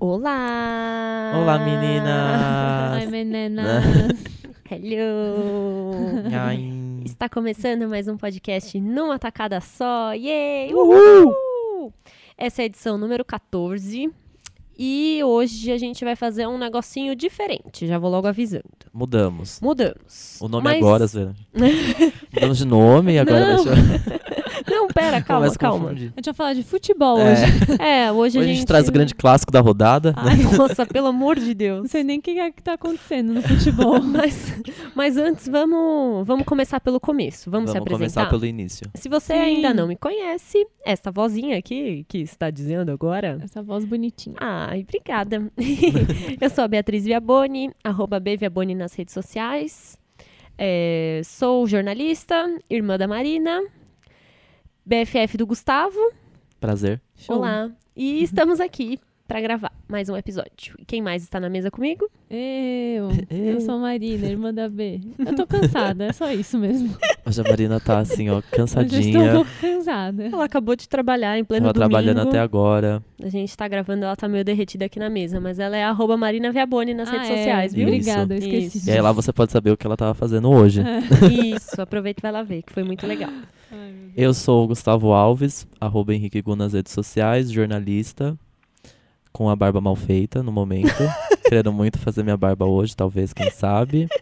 Olá! Olá, meninas! Ai, meninas. Hello! Ai. Está começando mais um podcast numa tacada só. Yay! Uhul! Uhul! Essa é a edição número 14. E hoje a gente vai fazer um negocinho diferente. Já vou logo avisando. Mudamos. Mudamos. O nome Mas- agora, Zé. Mudamos de nome e agora Não. deixa. Não, pera, calma, a calma. A gente vai falar de futebol É. hoje. É, hoje, Hoje a gente traz o grande clássico da rodada. Ai, nossa, pelo amor de Deus. Não sei nem o que é que tá acontecendo no futebol. Mas, mas antes, vamos, vamos começar pelo começo. Vamos, se Vamos apresentar. começar pelo início. Se você Sim. ainda não me conhece, essa vozinha aqui que está dizendo agora. Essa voz bonitinha. Ai, obrigada. Eu sou a Beatriz Viaboni, arroba B Viaboni nas redes sociais. É, sou jornalista, irmã da Marina, BFF do Gustavo. Prazer. Show. Olá. E estamos aqui para gravar mais um episódio. Quem mais está na mesa comigo? Eu, eu sou a Marina, irmã da B. Eu tô cansada, é só isso mesmo. Hoje a Marina tá assim, ó, Eu já estou cansadinha. cansada. Ela acabou de trabalhar em pleno Tava domingo. trabalhando até agora. A gente tá gravando, ela tá meio derretida aqui na mesa, mas ela é arroba Marina Viaboni nas Ah, redes é. sociais, viu? Obrigada, eu Isso. esqueci E aí lá você pode saber o que ela tava fazendo hoje. Isso, aproveita e vai lá ver, que foi muito legal. Ai. Eu sou o Gustavo Alves, arroba Henrique Gu nas redes sociais, jornalista, com a barba mal feita no momento. Querendo muito fazer minha barba hoje, talvez, quem sabe.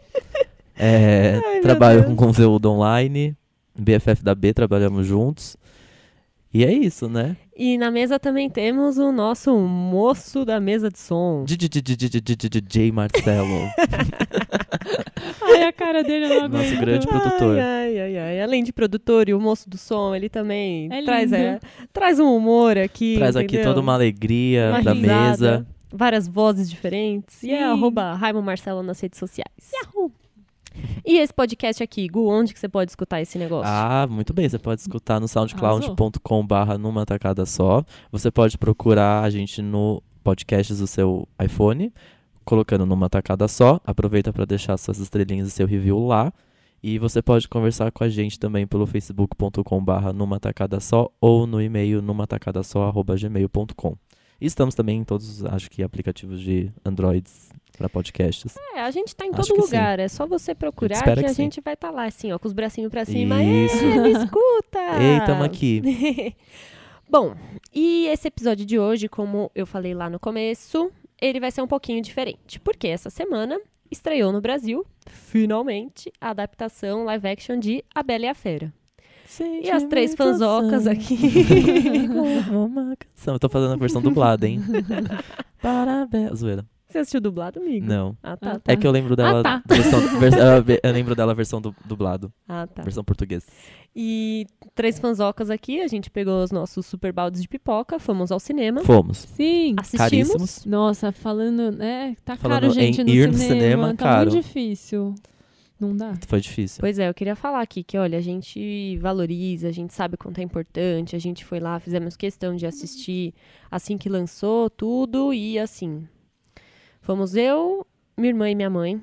É, Ai, trabalho com conteúdo online, BFF da B, trabalhamos juntos. E é isso, né? E na mesa também temos o nosso moço da mesa de som. DJ Marcelo, Ai, a cara dele aguento. nosso grande produtor. Ai, ai, ai, ai. Além de produtor e o moço do som, ele também É traz, é, traz um humor aqui. Traz aqui entendeu? toda uma alegria Uma pra risada, mesa. Várias vozes diferentes. E é Sim. arroba Raimon Marcelo nas redes sociais. E esse podcast aqui, Gu, onde que você pode escutar esse negócio? Ah, muito bem. Você pode escutar no soundcloud.com barra numa tacada só. Você pode procurar a gente no podcasts do seu iPhone, colocando numa tacada só. Aproveita para deixar suas estrelinhas e seu review lá. E você pode conversar com a gente também pelo facebook.com barra numa tacada só ou no e-mail numa tacada só arroba gmail.com. E estamos também em todos, acho que, aplicativos de Androids para podcasts. É, a gente tá em todo que sim. lugar. É só você procurar que, que a sim. gente vai estar lá, assim, ó, com os bracinhos pra cima. Isso. É, me escuta! Ei, tamo aqui. Bom, e esse episódio de hoje, como eu falei lá no começo, ele vai ser um pouquinho diferente. Porque essa semana estreou no Brasil, finalmente, a adaptação live action de A Bela e a Fera. E as três fanzocas aqui. Uma canção. Eu tô fazendo a versão dublada, hein? Parabéns. Zoeira. Você assistiu dublado, amigo? Não. Ah, tá. Ah, tá. É que eu lembro dela. Ah, tá. versão, vers- eu lembro dela versão du- dublado. Ah, tá. Versão português. E três fanzocas aqui, a gente pegou os nossos super baldes de pipoca, fomos ao cinema, Fomos. Sim. assistimos. Caríssimos. Nossa, falando, né? Tá Falando caro, gente, em no ir no cinema. cinema, tá caro. muito difícil. Não dá. Foi difícil. Pois é, eu queria falar aqui que, olha, a gente valoriza, a gente sabe quanto é importante, a gente foi lá, fizemos questão de assistir assim que lançou tudo e assim. Fomos eu, minha irmã e minha mãe.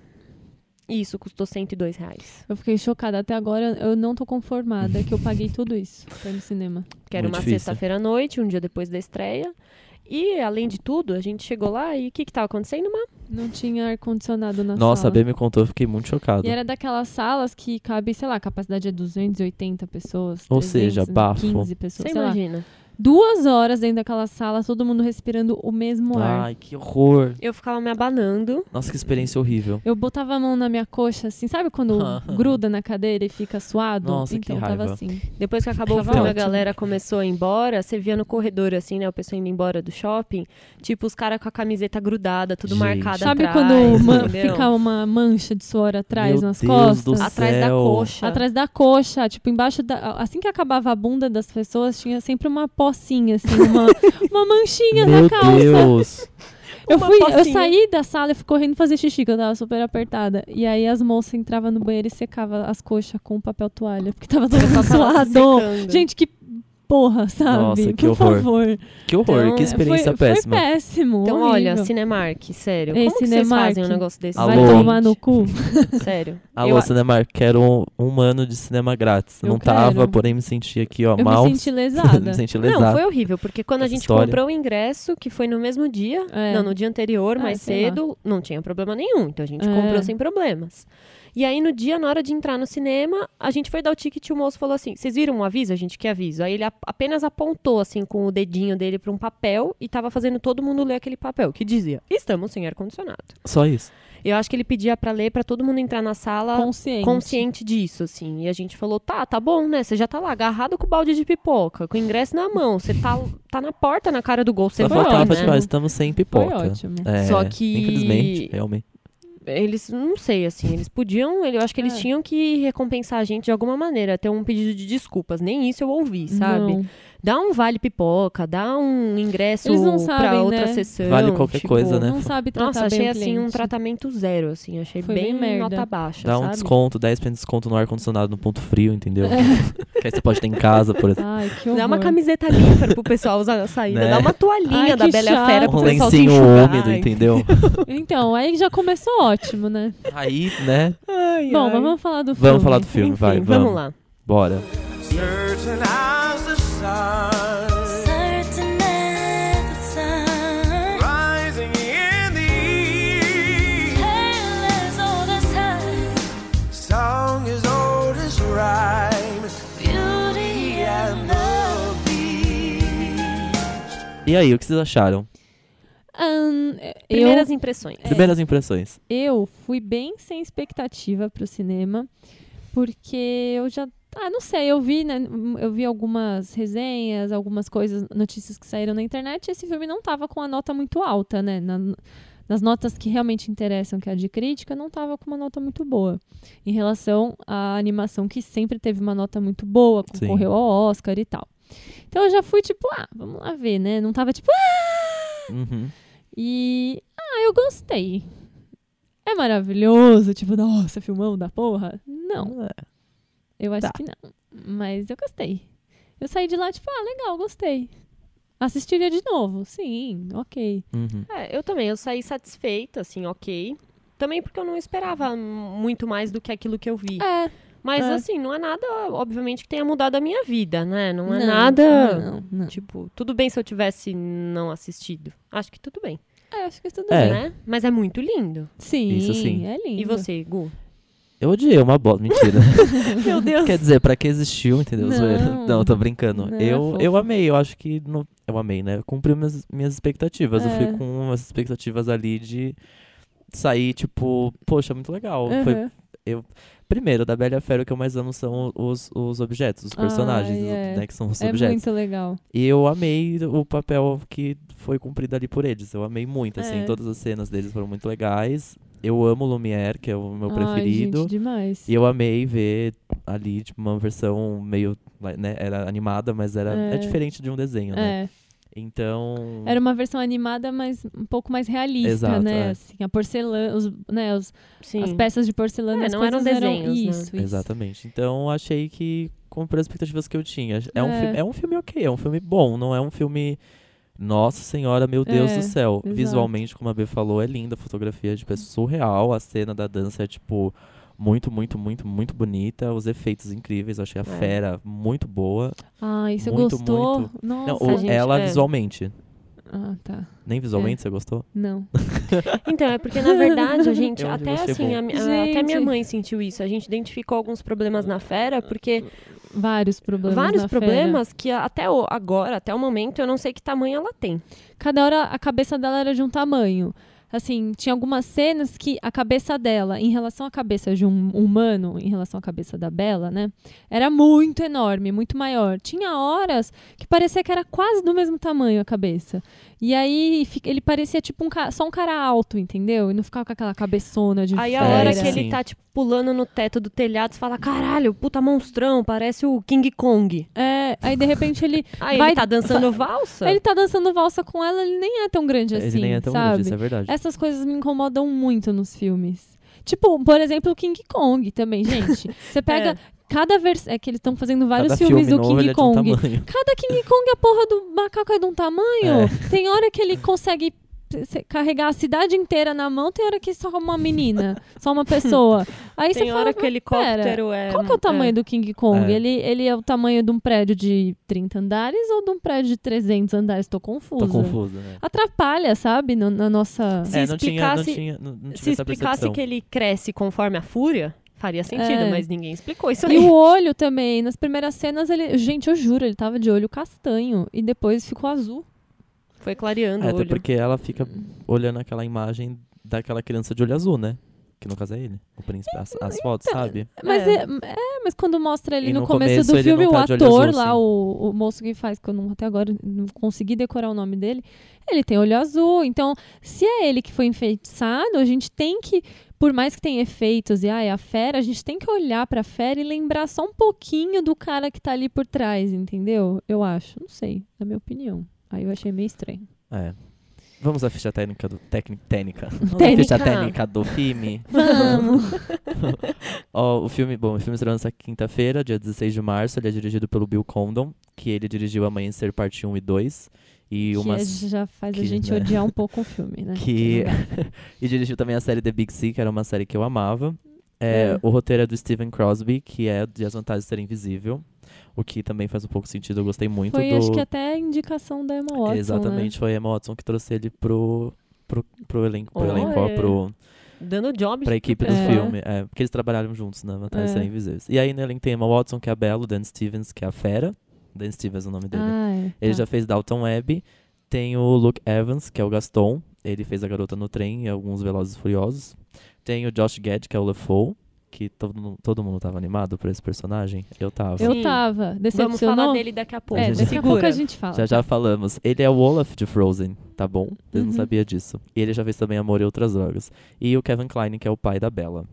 E isso custou 102 reais. Eu fiquei chocada. Até agora eu não tô conformada que eu paguei tudo isso pra ir no cinema. Que era Muito uma sexta-feira à noite, um dia depois da estreia. E, além de tudo, a gente chegou lá e o que que tava acontecendo? Uma... Não tinha ar-condicionado na Nossa, a sala. B me contou, eu fiquei muito chocado. E era daquelas salas que cabe, sei lá, a capacidade é 280 pessoas. Ou seja, 315 bafo. pessoas, Você sei lá. imagina? Duas horas dentro daquela sala, todo mundo respirando o mesmo ar. Ai, que horror. Eu ficava me abanando. Nossa, que experiência horrível. Eu botava a mão na minha coxa, assim, sabe quando gruda na cadeira e fica suado? Nossa, que então, tava raiva. assim. Depois que acabou o Tava filme, a galera começou a ir embora. Você via no corredor, assim, né? O pessoal indo embora do shopping. Tipo, os caras com a camiseta grudada, tudo Gente. marcado Sabe atrás. quando ma- entendeu? fica uma mancha de suor atrás Meu nas Deus costas? do Atrás da coxa. Atrás da coxa, tipo, embaixo da. Assim que acabava a bunda das pessoas, tinha sempre uma pocinha, assim, uma, uma manchinha Meu na calça. Deus. Eu, Uma fui, eu saí da sala e fui correndo fazer xixi, que eu tava super apertada. E aí as moças entravam no banheiro e secavam as coxas com papel toalha, porque tava todo suado. Gente, que porra, sabe? Nossa, que Por horror. favor. Que horror, Então, que experiência foi, péssima. Foi péssimo. Então, horrível. olha, Cinemark, sério. Ei, como que vocês Cinemark. fazem um negócio desse? Alô? Vai tomar no cu. Sério. Alô, Eu- Cinemark, quero um, um ano de cinema grátis. Eu não tava, quero. porém me senti aqui, ó, Eu mal. me senti lesada. me senti Não, lesado. foi horrível, porque quando a Essa gente história. comprou o ingresso, que foi no mesmo dia, É. não, no dia anterior, Ah, mais sei lá. cedo, não tinha problema nenhum. Então a gente É. comprou sem problemas. E aí, no dia, na hora de entrar no cinema, a gente foi dar o ticket e o moço falou assim: Vocês viram um aviso? A gente quer aviso. Aí ele apenas apontou, assim, com o dedinho dele para um papel e tava fazendo todo mundo ler aquele papel, que dizia: Estamos sem ar-condicionado. Só isso. Eu acho que ele pedia para ler para todo mundo entrar na sala Consciente. consciente disso, assim. E a gente falou, tá, tá bom, né? Você já tá lá agarrado com o balde de pipoca, com o ingresso na mão. Você tá, tá na porta, na cara do gol, você Só vai, faltava, né? tipo, ah, estamos sem pipoca. Foi ótimo. É, Só que- Infelizmente, realmente. Eles, não sei, assim, eles podiam, eu acho que eles É. tinham que recompensar a gente de alguma maneira, ter um pedido de desculpas. Nem isso eu ouvi, sabe? Não. Dá um vale pipoca, dá um ingresso sabem, outra né? sessão. Vale qualquer tipo, coisa, né? Não sabe tratar Nossa, achei assim um tratamento zero, assim. Achei Foi bem, bem merda. nota baixa, Dá um sabe? desconto, 10% de desconto no ar-condicionado no ponto frio, entendeu? É. que aí você pode ter em casa, por exemplo. Ai, que horror. Dá uma camiseta limpa pro pessoal usar na saída. Né? Dá uma toalhinha Ai, da Bela chato. Fera pro Um pessoal se lencinho enxugar. úmido, Ai. entendeu? Então, aí já começou ótimo, né? Aí, né? Ai, Bom, ai. mas vamos falar do filme. Vamos falar do filme, Enfim, vai, vamos vamos. lá. Bora. certain E aí, o que vocês acharam? Ahn, Primeiras eu, impressões. Primeiras impressões. eu fui bem sem expectativa pro cinema, porque eu já. Ah, não sei, eu vi, né, eu vi algumas resenhas, algumas coisas, notícias que saíram na internet, e esse filme não tava com a nota muito alta, né? Na- nas notas que realmente interessam, que é a de crítica, não tava com uma nota muito boa. Em relação à animação, que sempre teve uma nota muito boa, Sim. concorreu ao Oscar e tal. Então eu já fui tipo, ah, vamos lá ver, né? Não tava tipo, ah! Uhum. E. Ah, eu gostei. É maravilhoso, tipo, nossa, filmão da porra? Não, É. eu acho Tá. que não. Mas eu gostei. Eu saí de lá, tipo, ah, legal, gostei. Assistiria de novo? Sim, ok. Uhum. É, eu também, eu saí satisfeita, assim, ok. Também porque eu não esperava muito mais do que aquilo que eu vi. É. Mas, é. assim, não é nada, obviamente, que tenha mudado a minha vida, né? Não é Não, nada. Não, não. Tipo, tudo bem se eu tivesse não assistido. Acho que tudo bem, É, acho que tudo É. bem. né? Mas é muito lindo. Sim, Isso sim. é lindo. E você, Gu? Eu odiei uma bosta. Mentira. Meu Deus. Quer dizer, pra que existiu, entendeu? Não. Não, tô brincando. Não, eu, fofo. eu amei, eu acho que. No, eu amei, né? Cumpriu minhas, minhas expectativas. Eu É. fui com umas expectativas ali de sair, tipo, poxa, muito legal. Foi, Uhum. primeiro, da Bela Fera, o que eu mais amo são os, os objetos, os personagens, é. né? Que são os É objetos. muito legal. E eu amei o papel que foi cumprido ali por eles. Eu amei muito, assim. É. Todas as cenas deles foram muito legais. Eu amo o Lumière, que é o meu Ai, preferido. gente, demais. E eu amei ver ali, tipo, uma versão meio, né, era animada, mas era é. É. diferente de um desenho, né? É. Então, Era uma versão animada, mas um pouco mais realista, Exato, né? é. Assim, a porcelana, os, né, os, Sim. as peças de porcelana, É, as não eram desenhos, né? isso, isso. exatamente. Então, achei que cumpriu as expectativas que eu tinha. É, Um, É. filme, é um filme ok, é um filme bom, não é um filme nossa senhora, meu Deus É, do céu. exato. Visualmente, como a B falou, é linda a fotografia, tipo, é surreal. A cena da dança é, tipo, muito, muito, muito, muito bonita. Os efeitos incríveis, eu achei a É. fera muito boa. Ai, você Muito, gostou? muito. Nossa. Não, gente, ela é. visualmente. Ah, tá. Nem visualmente É. você gostou? Não. Então, é porque, na verdade, a gente, Eu até assim, a a- até minha mãe sentiu isso. A gente identificou alguns problemas na fera, porque Vários problemas. vários fera. problemas que até o, agora, até o momento, eu não sei que tamanho ela tem. Cada hora a cabeça dela era de um tamanho. Assim, tinha algumas cenas que a cabeça dela, em relação à cabeça de um humano, em relação à cabeça da Bela, né? Era muito enorme, muito maior. Tinha horas que parecia que era quase do mesmo tamanho a cabeça. E aí ele parecia tipo um só um cara alto, entendeu? E não ficava com aquela cabeçona de Aí a hora Sim. que ele tá, tipo, pulando no teto do telhado, você fala, caralho, puta monstrão, parece o King Kong. É, aí de repente ele, Aí Vai- ele tá dançando valsa? ele tá dançando valsa com ela, ele nem é tão grande assim, Ele nem é tão sabe? grande, isso é verdade. Essas coisas me incomodam muito nos filmes. Tipo, por exemplo, o King Kong também, gente. Você pega. É. cada versão. É que eles estão fazendo vários Cada filmes filme do King é um Kong. tamanho. Cada King Kong, a porra do macaco é de um tamanho. Tem hora que ele consegue se- carregar a cidade inteira na mão, tem hora que só uma menina, só uma pessoa. Aí Tem você hora fala, que o helicóptero é. qual que é o tamanho do King Kong? É. Ele, ele é o tamanho de um prédio de 30 andares ou de um prédio de 300 andares? Tô confusa. Tô confuso, né? Atrapalha, sabe? no- na nossa... Se é, não tinha, não explicasse- tinha, não, não tive Se explicasse que ele cresce conforme a fúria, faria sentido, É. mas ninguém explicou isso E aí. o olho também. Nas primeiras cenas, ele. Gente, eu juro, ele tava de olho castanho. E depois ficou azul. Foi clareando É, o até porque ela fica olhando aquela imagem daquela criança de olho azul, né? Que no caso é ele, o príncipe. As, as fotos, sabe? Mas, É. é. é, mas quando mostra ele E no, no começo, começo do filme, o tá de olho ator azul, lá, o, o moço que faz, que eu não, até agora não consegui decorar o nome dele, ele tem olho azul. Então, se é ele que foi enfeitiçado, a gente tem que. Por mais que tenha efeitos e ah, é a fera, a gente tem que olhar pra fera e lembrar só um pouquinho do cara que tá ali por trás, entendeu? Eu acho. Não sei, na minha opinião. Aí eu achei meio estranho. É. Vamos à ficha técnica do. Técnica. técnica. Vamos à Técnica. ficha técnica do filme. Vamos! O filme, bom, o filme estreou nessa quinta-feira, dia 16 de março. Ele é dirigido pelo Bill Condon, que ele dirigiu Amanhecer Parte 1 e 2. E uma. é- já faz a que, gente né? odiar um pouco o filme, né? Que- e dirigiu também a série The Big C, que era uma série que eu amava. É, É. O roteiro é do Steven Crosby, que é de As Vantagens de Ser Invisível. O que também faz um pouco sentido, eu gostei muito Foi, do. acho que até a indicação da Emma Watson, Exatamente, foi a Emma Watson que trouxe ele pro, pro, pro elenco, pro, Oh, elenco é. pro, Dando job pra equipe do É. filme. É, porque eles trabalharam juntos na Vantagens de É. Invisíveis. E aí no elenco tem a Emma Watson, que é a Bella, o Dan Stevens, que é a Fera. Dan Stevens é o nome dele. Ah, é. Ele tá. já fez Dalton Webb. Tem o Luke Evans, que é o Gaston. Ele fez a garota no trem e alguns Velozes e Furiosos. Tem o Josh Gad, que é o LeFou. Que todo, mundo- todo mundo tava animado por esse personagem. Eu tava. Eu tava. Vamos Decepcionou? falar dele daqui a pouco. É, daqui a pouco a gente fala. Já já falamos. Ele é o Olaf de Frozen, tá bom? Eu Uhum. não sabia disso. E ele já fez também Amor e Outras Drogas. E o Kevin Kline, que é o pai da Bella.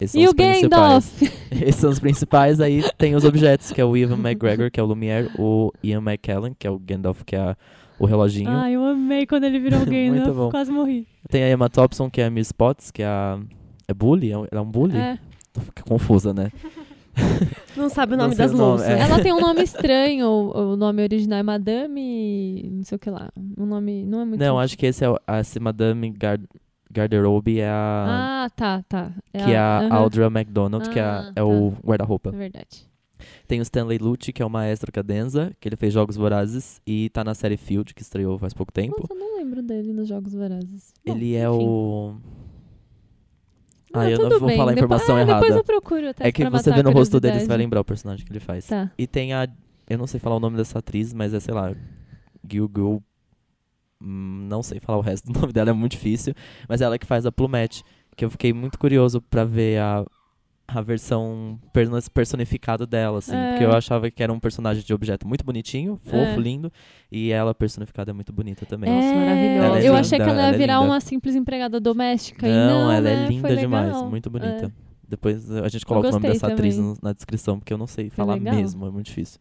Esses são E os o principais. Gandalf? Esses são os principais. Aí tem os objetos, que é o Ivan McGregor, que é o Lumière. O Ian McKellen, que é o Gandalf, que é o reloginho. Ai, eu amei quando ele virou alguém, Muito né? bom. Quase morri. Tem a Emma Thompson, que é a Miss Potts, que é a... É bully? É um- Ela é um bully? É. Fica confusa, né? Não sabe o nome das o nome, louças. é. Ela tem um nome estranho. O, o nome original é Madame. Não sei o que lá. Um nome. Não é muito. Não, acho que esse é o, a esse Madame Gard Garderobe é a... Ah, tá, tá. que é a aham. Audra McDonald, que é, a- Ah, é o guarda-roupa. É verdade. Tem o Stanley Lucci, que é o maestro cadenza, que ele fez Jogos Vorazes e tá na série Field, que estreou faz pouco tempo. Nossa, eu não lembro dele nos Jogos Vorazes. Bom, ele é enfim. o... Ah, Ah, eu não tudo vou bem. falar a Depois- informação ah, Depois errada. eu procuro até É que você vê no rosto dele, você vai lembrar o personagem que ele faz. Tá. E tem a... Eu não sei falar o nome dessa atriz, mas é, sei lá, Gil Gil... hum, Não sei falar o resto do nome dela, é muito difícil. Mas é ela que faz a Plumette, que eu fiquei muito curioso pra ver a, a versão personificada dela, assim. É. Porque eu achava que era um personagem de objeto muito bonitinho, fofo, É. lindo. E ela personificada é muito bonita também. Nossa, É, maravilhosa. Ela é eu linda, achei que ela ia ela é virar uma simples empregada doméstica. e Não, ela né? é Foi linda demais, legal. muito bonita. É. Depois a gente coloca o nome dessa atriz também. no- na descrição, porque eu não sei falar mesmo, é muito difícil.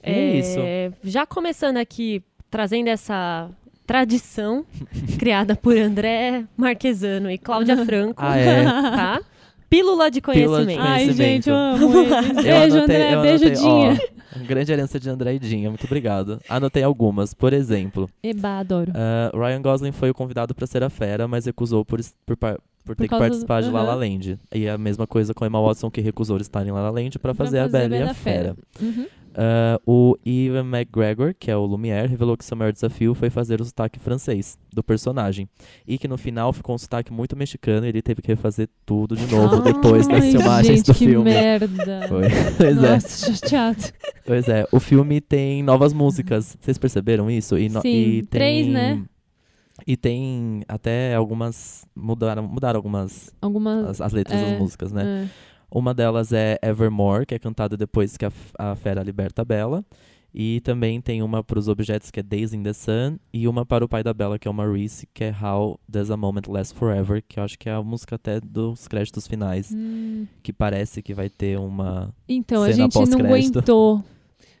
É isso. Já começando aqui, trazendo essa tradição criada por André Marquesano e Cláudia Franco, Ah, é? tá? Pílula de Pílula de conhecimento. Ai, Conhecimento. gente, eu amo eles. Eu Beijo, anotei- André. eu Beijo, Dinha. ó, grande herança de André e Dinha, muito obrigado. Anotei algumas. Por exemplo, Eba, adoro. ah, Ryan Gosling foi o convidado pra ser a fera, mas recusou por, por, por ter que causa do- participar de La La. Land. E a mesma coisa com Emma Watson, que recusou estar em La La Land pra Pra fazer, a fazer Bela e a Fera. Uhum. Ah, o Ivan McGregor, que é o Lumière, revelou que seu maior desafio foi fazer o sotaque francês do personagem. E que no final ficou um sotaque muito mexicano e ele teve que refazer tudo de novo depois das filmagens gente, do que filme. merda. Foi. Pois é. Nossa, chateado. Pois é, o filme tem novas músicas. Vocês perceberam isso? E no- Sim, e tem, três, né? E tem até algumas. Mudaram, mudaram algumas. Alguma... As, as letras É, das músicas, né? é. Uma delas é Evermore, que é cantada depois que a, a fera liberta a Bella. E também tem uma para os objetos, que é Days in the Sun. E uma para o pai da Bella, que é o Maurice, que é How Does a Moment Last Forever. Que eu acho que é a música até dos créditos finais. Hum, Que parece que vai ter uma. Então, a gente não aguentou.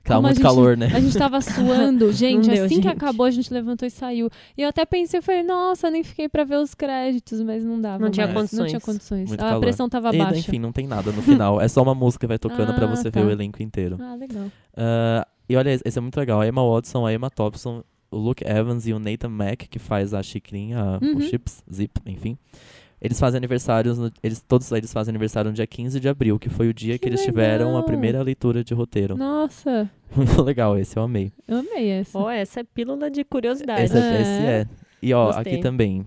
Tava a muito gente- calor, né? A gente tava suando. Gente, Não deu, assim que gente. acabou, a gente levantou e saiu. E eu até pensei, eu falei, nossa, nem fiquei pra ver os créditos, mas não dava. Não tinha mais. Não condições. tinha condições. Muito a calor. pressão tava E, baixa. enfim, não tem nada no final. É só uma música que vai tocando pra Ah, você tá. ver o elenco inteiro. Ah, legal. Ah, e olha, esse é muito legal. A Emma Watson, a Emma Thompson, o Luke Evans e o Nathan Mack, que faz a xicrinha, Uhum. o chips, zip, enfim. Eles fazem aniversários, no- eles, todos eles fazem aniversário no dia 15 de abril, que foi o dia que, Que eles tiveram a primeira leitura de roteiro. Nossa, Muito legal esse, eu amei. eu amei essa. Ó, essa é pílula de curiosidade. Esse é, É. esse é. E ó, Gostei. aqui também.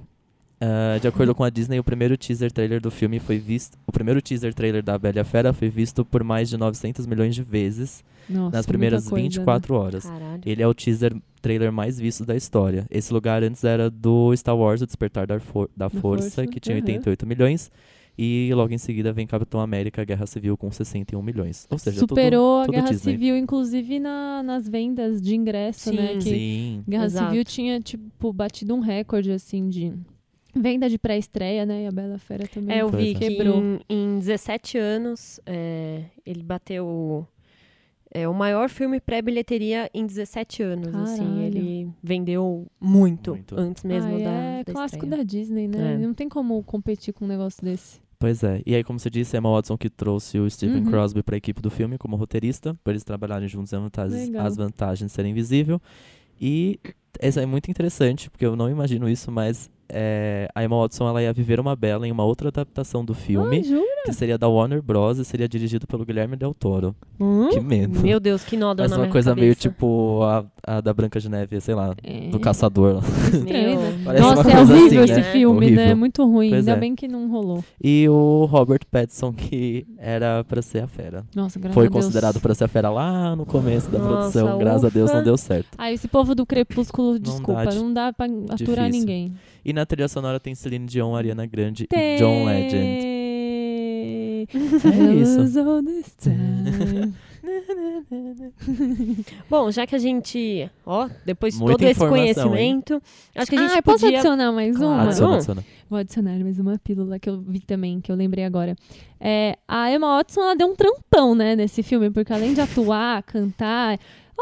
ah, de acordo com a Disney, o primeiro teaser trailer do filme foi visto. O primeiro teaser trailer da Bela e a Fera foi visto por mais de 900 milhões de vezes Nossa, nas primeiras coisa, né? 24 horas. Caralho. Ele é o teaser trailer mais visto da história. Esse lugar antes era do Star Wars, O Despertar da, For- da Força, Força, que tinha aham. 88 milhões. E logo em seguida vem Capitão América, Guerra Civil, com 61 milhões. Ou seja, Superou tudo, tudo a Guerra Disney. Civil, inclusive na- nas vendas de ingresso, né? Sim. Que Sim. Guerra Exato. Civil tinha, tipo, batido um recorde, assim, de venda de pré-estreia, né? E a Bela Fera também. É, eu vi que. Quebrou. em, em 17 anos é, ele bateu é, o maior filme pré-bilheteria em 17 anos. Assim, ele vendeu muito, Muito. antes mesmo Ah, da, é da clássico estreia. da Disney, né? É. Não tem como competir com um negócio desse. Pois é. E aí, como você disse, é Emma Watson que trouxe o Stephen Uhum. Crosby para a equipe do filme como roteirista, para eles trabalharem juntos as vantagens, as vantagens de ser invisível. E essa é muito interessante, porque eu não imagino isso, mas é, a Emma Watson ela ia viver uma bela em uma outra adaptação do filme, Ah, jura? que seria da Warner Bros. e seria dirigido pelo Guilherme Del Toro. Hum? Que medo. Meu Deus, que nó Mas na uma minha coisa meio cabeça. tipo a, a da Branca de Neve, sei lá, É. do caçador. né? Parece Nossa, é horrível assim, esse né? filme, né? Horrível. Muito ruim. Pois Ainda é. bem que não rolou. E o Robert Pattinson, que era pra ser a fera. Nossa, graças Foi a Deus. considerado pra ser a fera lá no começo da Nossa, produção. Graças a Deus ufa. não deu certo. Ah, esse povo do Crepúsculo, dá desculpa, de- não dá pra aturar Difícil. ninguém. E na trilha sonora tem Celine Dion, Ariana Grande e John Legend. É isso. All this time. Bom, já que a gente, ó, depois de Muita todo esse informação, hein? conhecimento, acho que a gente ah, eu posso podia... adicionar mais Claro. uma? Adiciona, adiciona. Vou adicionar mais uma pílula que eu vi também, que eu lembrei agora. É, a Emma Watson, ela deu um trampão, né, nesse filme, porque além de atuar, cantar...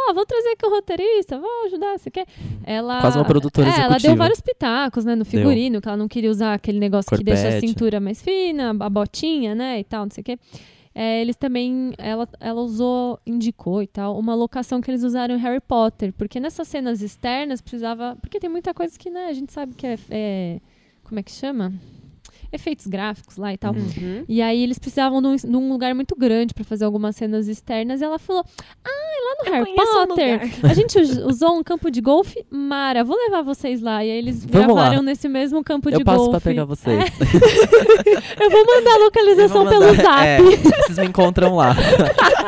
Ó, vou trazer aqui o roteirista, vou ajudar, você quer? Ela... Quase uma produtora é, ela deu executiva. vários pitacos, né, no figurino, que ela não queria usar aquele negócio que deixa a Corpete. cintura mais fina, a botinha, né, e tal, não sei o quê. É, eles também, ela, ela usou, indicou e tal, uma locação que eles usaram em Harry Potter, porque nessas cenas externas precisava, porque tem muita coisa que, né, a gente sabe que é, é como é que chama? Efeitos gráficos lá e tal. Uhum. E aí eles precisavam de um, de um lugar muito grande pra fazer algumas cenas externas. E ela falou: Ah, lá no Eu Harry um Potter, lugar." a gente us- usou um campo de golfe. Mara, vou levar vocês lá. E aí eles Vamos lá. gravaram nesse mesmo campo Eu de passo golfe. pra pegar vocês. Eu vou mandar a localização Eu vou pelo mandar- zap. É, vocês me encontram lá.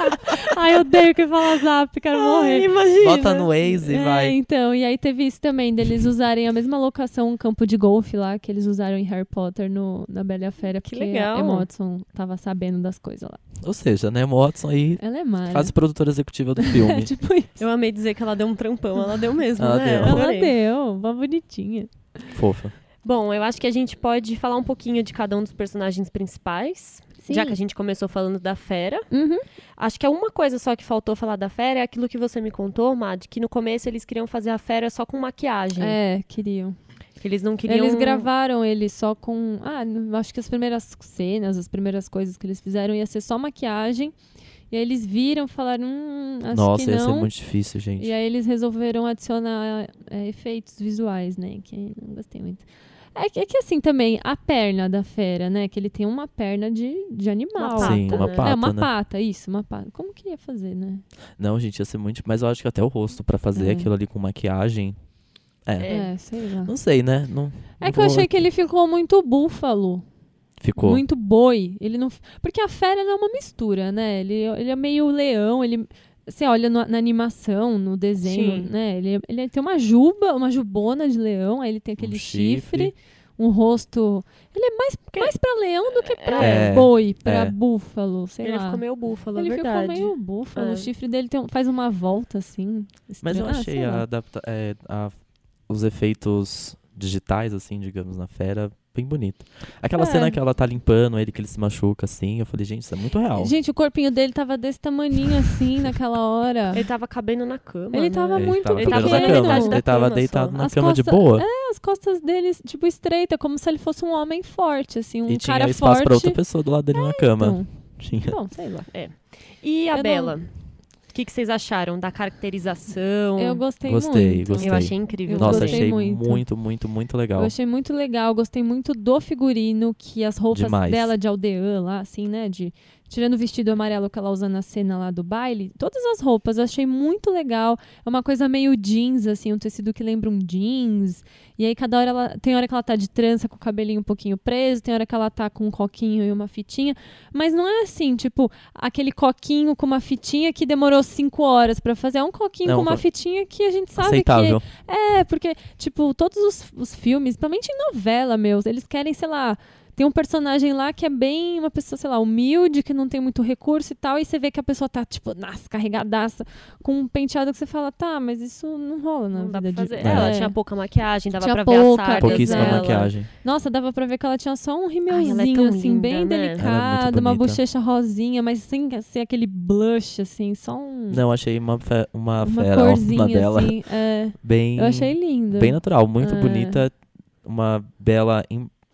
Ai, eu odeio que fala zap, quero Ai, morrer. imagina. Bota no Waze e É, vai. então, e aí teve isso também, deles usarem a mesma locação, um campo de golfe lá, que eles usaram em Harry Potter no, na Bela e a Fera, Que porque legal. a Emma Watson tava sabendo das coisas lá. Ou seja, né, Watson aí, Ela é Mara. quase produtora executiva do filme. É tipo isso. Eu amei dizer que ela deu um trampão, ela deu mesmo, Ela né? deu. Ela Adorei. deu, uma bonitinha. Fofa. Bom, eu acho que a gente pode falar um pouquinho de cada um dos personagens principais, Sim. já que a gente começou falando da Fera. Uhum. Acho que é uma coisa só que faltou falar da Fera é aquilo que você me contou, Mad, que no começo eles queriam fazer a Fera só com maquiagem. É, queriam. Que eles não queriam... Eles gravaram ele só com. Ah, acho que as primeiras cenas, as primeiras coisas que eles fizeram ia ser só maquiagem. E aí eles viram, falaram, hum, acho Nossa, que ia ser não. muito difícil, gente. E aí eles resolveram adicionar é, efeitos visuais, né? Que não gostei muito. É que, é que assim também, a perna da fera, né? Que ele tem uma perna de, de animal. Uma Sim, pata, uma né? pata, é, uma né? pata, isso, uma pata. Como que ia fazer, né? Não, gente, ia ser muito... Mas eu acho que até o rosto pra fazer É. aquilo ali com maquiagem... É. É. É, sei lá. Não sei, né? Não, É não que eu vou- achei que ele ficou muito búfalo. Ficou. Muito boi. Ele não. Porque a fera não é uma mistura, né? Ele, ele é meio leão, ele. Você olha no- na animação, no desenho, Sim. né? Ele, ele tem uma juba, uma jubona de leão, aí ele tem aquele Um chifre. chifre. um rosto. Ele é mais, mais pra leão do que pra É, boi, pra é. búfalo, sei Ele lá. ficou meio búfalo, é ele verdade. ficou meio búfalo. É. O chifre dele tem faz uma volta assim. Mas eu. Ah, achei sei a adapta é, a- os efeitos digitais, assim, digamos, na fera, bem bonito. Aquela É. cena que ela tá limpando ele, que ele se machuca, assim, eu falei, gente, isso é muito real. Gente, o corpinho dele tava desse tamaninho assim naquela hora. Ele tava cabendo na cama. Ele né? tava ele muito tava Ele cabendo na pequeno. cama, da ele tava cama deitado só. na As cama de costas- boa. As costas dele, tipo, estreita, como se ele fosse um homem forte, assim, um e tinha cara espaço forte. pra outra pessoa do lado dele na cama. Então, Tinha. bom, sei lá. E a Eu não- Bela? O que, que vocês acharam da caracterização? Eu gostei, Gostei, muito. gostei. Eu achei incrível. Eu Nossa, gostei achei muito. muito, muito, muito legal. Eu achei muito legal, gostei muito do figurino, que as roupas Demais. dela de aldeã lá, assim, né? De, tirando o vestido amarelo que ela usa na cena lá do baile, todas as roupas eu achei muito legal. É uma coisa meio jeans, assim, um tecido que lembra um jeans. E aí cada hora ela. Tem hora que ela tá de trança com o cabelinho um pouquinho preso, tem hora que ela tá com um coquinho e uma fitinha. Mas não é assim, tipo, aquele coquinho com uma fitinha que demorou cinco horas pra fazer. É um coquinho Não, com uma fitinha que a gente sabe Aceitável. que é, porque, tipo, todos os, os filmes, principalmente em novela, meus, eles querem, sei lá. Tem um personagem lá que é bem uma pessoa, sei lá, humilde, que não tem muito recurso e tal, e você vê que a pessoa tá, tipo, nossa, carregadaça, com um penteado que você fala, tá, mas isso não rola na Não dá vida pra de... fazer. É. Ela tinha pouca maquiagem, dava Tinha pra pouca, ver a sarda Pouquíssima dela. maquiagem. Nossa, dava pra ver que ela tinha só um é rímelzinho, tão assim, linda, bem né? É delicado, uma bochecha rosinha, mas sem ser aquele blush, assim, só um... Não, achei uma, fe- uma, uma fera, corzinha, uma dela assim, é. bem, Eu achei linda. bem natural, muito É. bonita. Uma bela,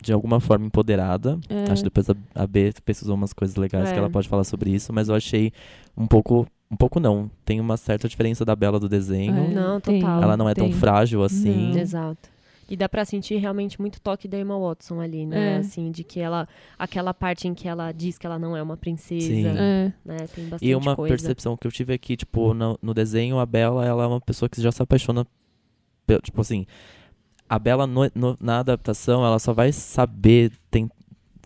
de alguma forma, empoderada. É. Acho que depois a, a B pesquisou umas coisas legais É. que ela pode falar sobre isso, mas eu achei um pouco. Um pouco não. Tem uma certa diferença da Bela do desenho. É, Não, tem, total. Ela não é tão tem. frágil assim. Não. Exato. E dá pra sentir realmente muito toque da Emma Watson ali, né? É. Assim, de que ela. Aquela parte em que ela diz que ela não é uma princesa. Sim. É. Né? Tem bastante E uma coisa. percepção que eu tive aqui, tipo, no, no desenho, a Bela, ela é uma pessoa que já se apaixona. Tipo assim, a Bela no- no- na adaptação, ela só vai saber tem-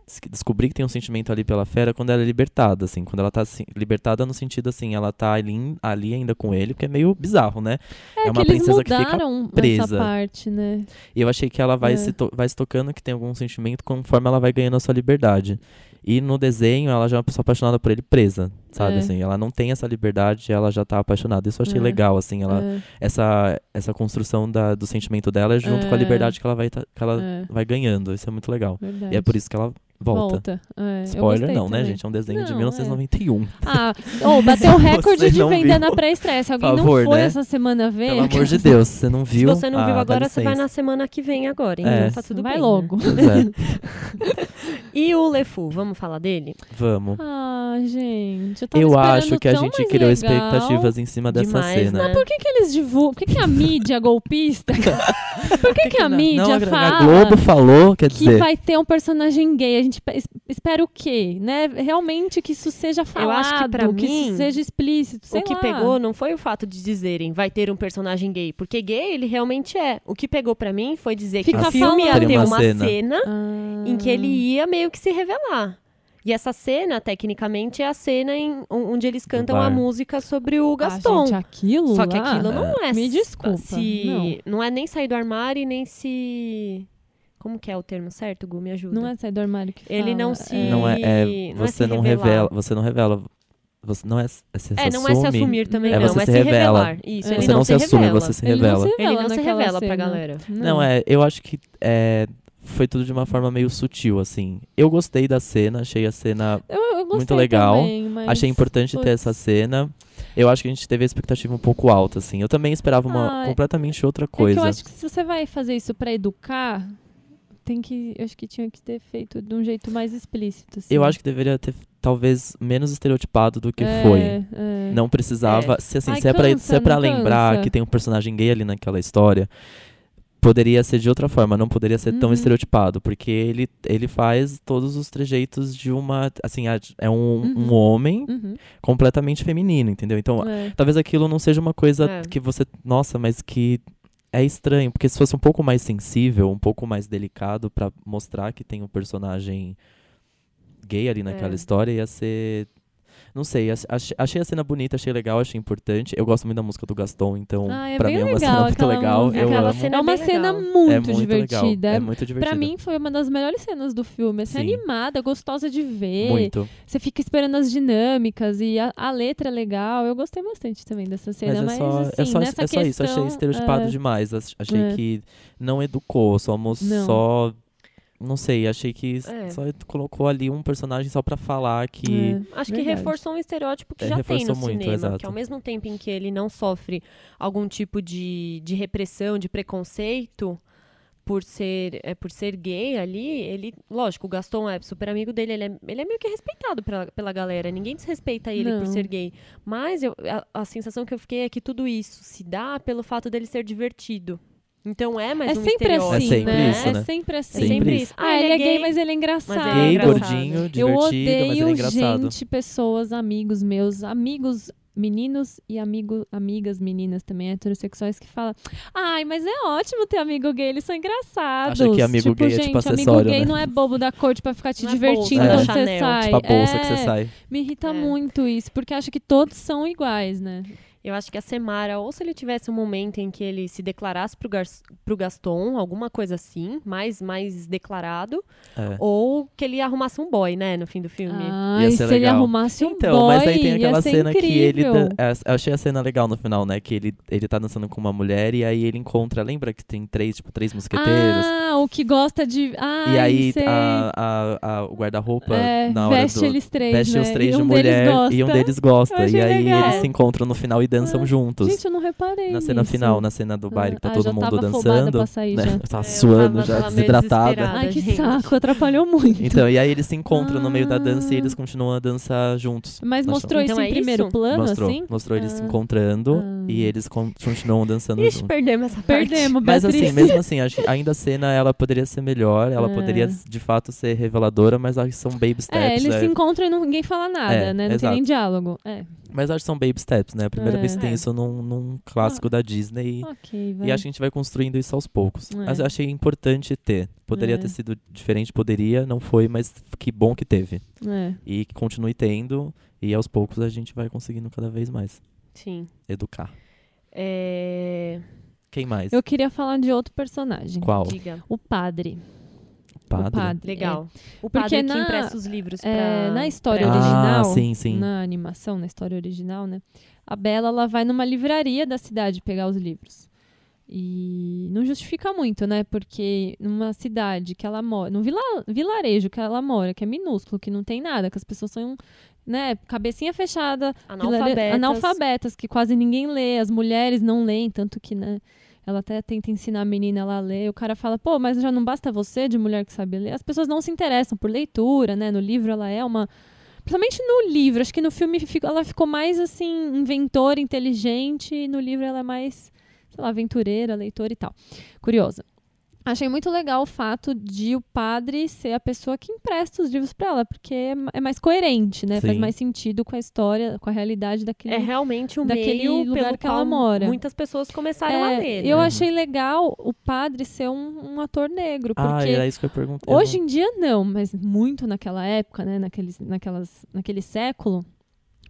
des- descobrir que tem um sentimento ali pela fera quando ela é libertada, assim. Quando ela tá assim, libertada no sentido assim, ela tá ali, ali ainda com ele, porque é meio bizarro, né? É, É uma princesa que fica presa. parte, né? E eu achei que ela vai, É. se, vai se tocando que tem algum sentimento conforme ela vai ganhando a sua liberdade. E no desenho, ela já é uma pessoa apaixonada por ele presa, sabe? É. Assim, ela não tem essa liberdade, ela já tá apaixonada. Isso eu achei É. legal, assim. Ela, É, essa, essa construção da, do sentimento dela é junto com a É. liberdade que ela vai, tá- que ela é, vai ganhando. Isso é muito legal. verdade. E é por isso que ela volta. É, eu Spoiler não, né, também. gente? É um desenho de Não, 1991. Ah, oh, bateu o recorde de vender viu. na pré-estreia. Se alguém Favor, não foi né? essa semana ver, Pelo amor de Deus, você não Se viu? você não Ah, viu agora, você vai na semana que vem agora. Então É. tá tudo vai bem. logo. né? É, E o Lefu, vamos falar dele? vamos. Ah, gente, eu tava Eu acho que a gente criou legal. expectativas em cima dessa Demais, cena. né? Por que, que eles divulgam? Por que, que a mídia golpista? Por que, que a mídia não, a- fala? A Globo falou, quer que dizer. vai ter um personagem gay. A gente pe- es- espera o quê? Né? Realmente que isso seja falado, acho que pra mim, isso seja explícito. sei o que lá. pegou não foi o fato de dizerem vai ter um personagem gay, porque gay ele realmente é. O que pegou pra mim foi dizer Fica que o filme ia ter uma uma cena. cena Ah. em que ele ia meio que se revelar. E essa cena, tecnicamente, é a cena em, onde eles cantam a música sobre o Ah, Gaston. gente, aquilo Só que lá- aquilo não é. Me desculpa, Se, não. é nem sair do armário e nem se. Como que é o termo certo, Gu? Me ajuda. Não é sair do armário que Ele fala, não se- Não é, é, não é você se não revelar. revela, você não revela, você não é, é se É, não é se assume, assumir também, É não. você é se se revela. revelar. Isso, É. ele Você não se assume, revela. você se Ele revela. não se Ele revela não se revela pra galera. Não, é, eu acho que é, foi tudo de uma forma meio sutil, assim. Eu gostei da cena, achei a cena, Eu, eu gostei Muito legal. também, mas- achei importante ter essa cena. Eu acho que a gente teve a expectativa um pouco alta, assim. Eu também esperava uma Ah, completamente outra É que coisa. eu acho que se você vai fazer isso pra educar, tem que. Eu acho que tinha que ter feito de um jeito mais explícito. assim. Eu acho que deveria ter, talvez, menos estereotipado do que É, foi. é. Não precisava. Se, assim, Ai, se é pra, cansa, se é pra lembrar cansa? que tem um personagem gay ali naquela história, poderia ser de outra forma, não poderia ser tão Uhum. estereotipado, porque ele, ele faz todos os trejeitos de uma. Assim, é um, Uhum. um homem Uhum. completamente feminino, entendeu? Então, É. talvez aquilo não seja uma coisa É. que você. Nossa, mas que. É estranho, porque se fosse um pouco mais sensível, um pouco mais delicado pra mostrar que tem um personagem gay ali naquela É. história, ia ser. Não sei, ach- ach- achei a cena bonita, achei legal, achei importante. Eu gosto muito da música do Gaston, então Ah, é pra mim é uma legal cena muito legal. música. Eu amo. cena É uma bem cena legal. muito, é muito divertida. legal. É É- muito divertida. Pra mim foi uma das melhores cenas do filme. Assim, Sim. animada, gostosa de ver. muito. Você fica esperando as dinâmicas e a, a letra é legal. Eu gostei bastante também dessa cena. Mas Mas, é só, assim, é só, nessa é só isso, achei questão, estereotipado é, demais. ach- Achei É. que não educou, somos Não. só não sei, achei que É. só colocou ali um personagem só pra falar que. É. Acho que Verdade. reforçou um estereótipo que É, já tem no reforçou muito, cinema. exato. Que ao mesmo tempo em que ele não sofre algum tipo de, de repressão, de preconceito por ser, é, por ser gay ali, ele, lógico, o Gaston é super amigo dele, ele é, ele é meio que respeitado pela, pela galera. Ninguém desrespeita ele por Não. ser gay. Mas eu, a, a sensação que eu fiquei é que tudo isso se dá pelo fato dele ser divertido. Então é mais é um sempre estereótipo. assim, É sempre né? isso, é né? sempre É assim. sempre isso. isso. Ah, ele é gay, mas ele é engraçado. Mas ele é Gay, engraçado. gordinho, Eu divertido, mas ele odeio é engraçado. gente, pessoas, amigos meus, amigos meninos e amigo, amigas meninas também heterossexuais que falam ai, mas é ótimo ter amigo gay, eles são engraçados. Acha que amigo tipo, gay é, gente, tipo, amigo acessório, gay né? não é bobo da corte pra ficar te Não é divertindo bolsa quando você sai. Tipo a bolsa que É, você sai. Me irrita É. muito isso, porque acha que todos são iguais, né? Eu acho que a Semara, ou se ele tivesse um momento em que ele se declarasse pro, Gar pro Gaston, alguma coisa assim, mais, mais declarado, É. ou que ele arrumasse um boy, né, no fim do filme. Ai, ser se ele legal. arrumasse um Então, boy, mas aí tem aquela cena que ele. incrível. dan- é, Eu achei a cena legal no final, né? Que ele, ele tá dançando com uma mulher e aí ele encontra. Lembra que tem três, tipo, três mosqueteiros? Ah, o que gosta de. Ai, e aí sei. a, a- a- o guarda-roupa É, na hora veste do. eles três, veste né? os três e de um mulher deles gosta. e um deles gosta. E aí legal. eles se encontram no final e dançam Ah, juntos. Gente, eu não reparei. na cena nisso. final, na cena do baile, que tá Ah, todo já mundo dançando. pra sair né? já. Tá É, eu suando, já desidratada. Ai, que gente. saco, atrapalhou muito. Então, e aí eles se encontram no meio da dança e Ah. eles continuam a dançar juntos. Mas mostrou Então isso é em primeiro isso? plano, mostrou, assim? mostrou eles se Ah. encontrando Ah. e eles con- continuam dançando Ixi, juntos. perdemos essa parte. Perdemos, Mas Beatriz. assim, mesmo assim, ainda a cena ela poderia ser melhor, ela É. poderia de fato ser reveladora, mas acho que são baby steps. É, eles se encontram e ninguém fala nada, É, né? Não exato. tem nem diálogo. É, Mas acho que são baby steps, né? A primeira É. vez que tem É. isso num, num clássico da Disney. ok, vai. E acho que a gente vai construindo isso aos poucos. É. Mas eu achei importante ter. Poderia É. ter sido diferente, poderia, não foi, mas que bom que teve. É. E que continue tendo, e aos poucos a gente vai conseguindo cada vez mais Sim. educar. É... Quem mais? Eu queria falar de outro personagem. Qual? Diga. O padre. Padre? O padre. Legal. O Porque padre que na- empresta os livros pra... É, na história pra- original, Ah, sim, sim. na animação, na história original, né? A Bela ela vai numa livraria da cidade pegar os livros. E não justifica muito, né? Porque numa cidade que ela mora, num vila, vilarejo que ela mora, que é minúsculo, que não tem nada, que as pessoas são, né, cabecinha fechada, vilare- Analfabetas. analfabetas, que quase ninguém lê, as mulheres não leem, tanto que, né, ela até tenta ensinar a menina ela a ler, o cara fala, pô, mas já não basta você de mulher que sabe ler. As pessoas não se interessam por leitura, né? No livro ela é uma Principalmente no livro, acho que no filme ela ficou mais assim, inventora, inteligente, e no livro ela é mais, sei lá, aventureira, leitora e tal. Curiosa. Achei muito legal o fato de o padre ser a pessoa que empresta os livros para ela, porque é é mais coerente, né? Faz Sim. mais sentido com a história, com a realidade daquele É realmente um daquele meio lugar pelo que ela mora. muitas pessoas começaram a É, ler. Eu né? achei legal o padre ser um, um ator negro, Ah, porque era isso que eu perguntei. Hoje em dia não, mas muito naquela época, né, naqueles, naquelas, naquele século,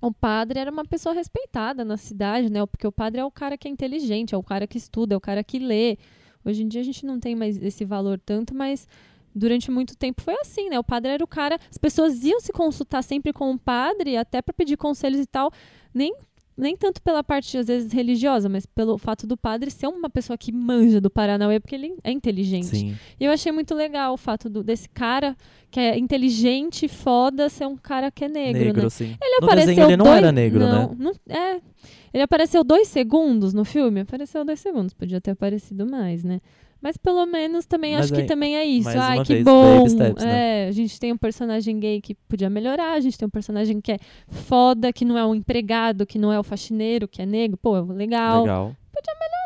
o padre era uma pessoa respeitada na cidade, né? Porque o padre é o cara que é inteligente, é o cara que estuda, é o cara que lê. Hoje em dia a gente não tem mais esse valor tanto, mas durante muito tempo foi assim, né? O padre era o cara, as pessoas iam se consultar sempre com o padre, até para pedir conselhos e tal, nem nem tanto pela parte às vezes religiosa, mas pelo fato do padre ser uma pessoa que manja do Paranauê, porque ele é inteligente. Sim. E eu achei muito legal o fato do- desse cara que é inteligente, foda, ser um cara que é negro, Negro, né? sim. Ele no apareceu desenho ele não dois... era negro, não, né? não- é. Ele apareceu dois segundos no filme? Apareceu dois segundos. Podia ter aparecido mais, né? Mas pelo menos também Mas acho que aí- também é isso. Ai, que vez, bom. steps, né? É, a gente tem um personagem gay que podia melhorar, a gente tem um personagem que é foda, que não é um empregado, que não é o faxineiro, que é negro. Pô, legal. Legal.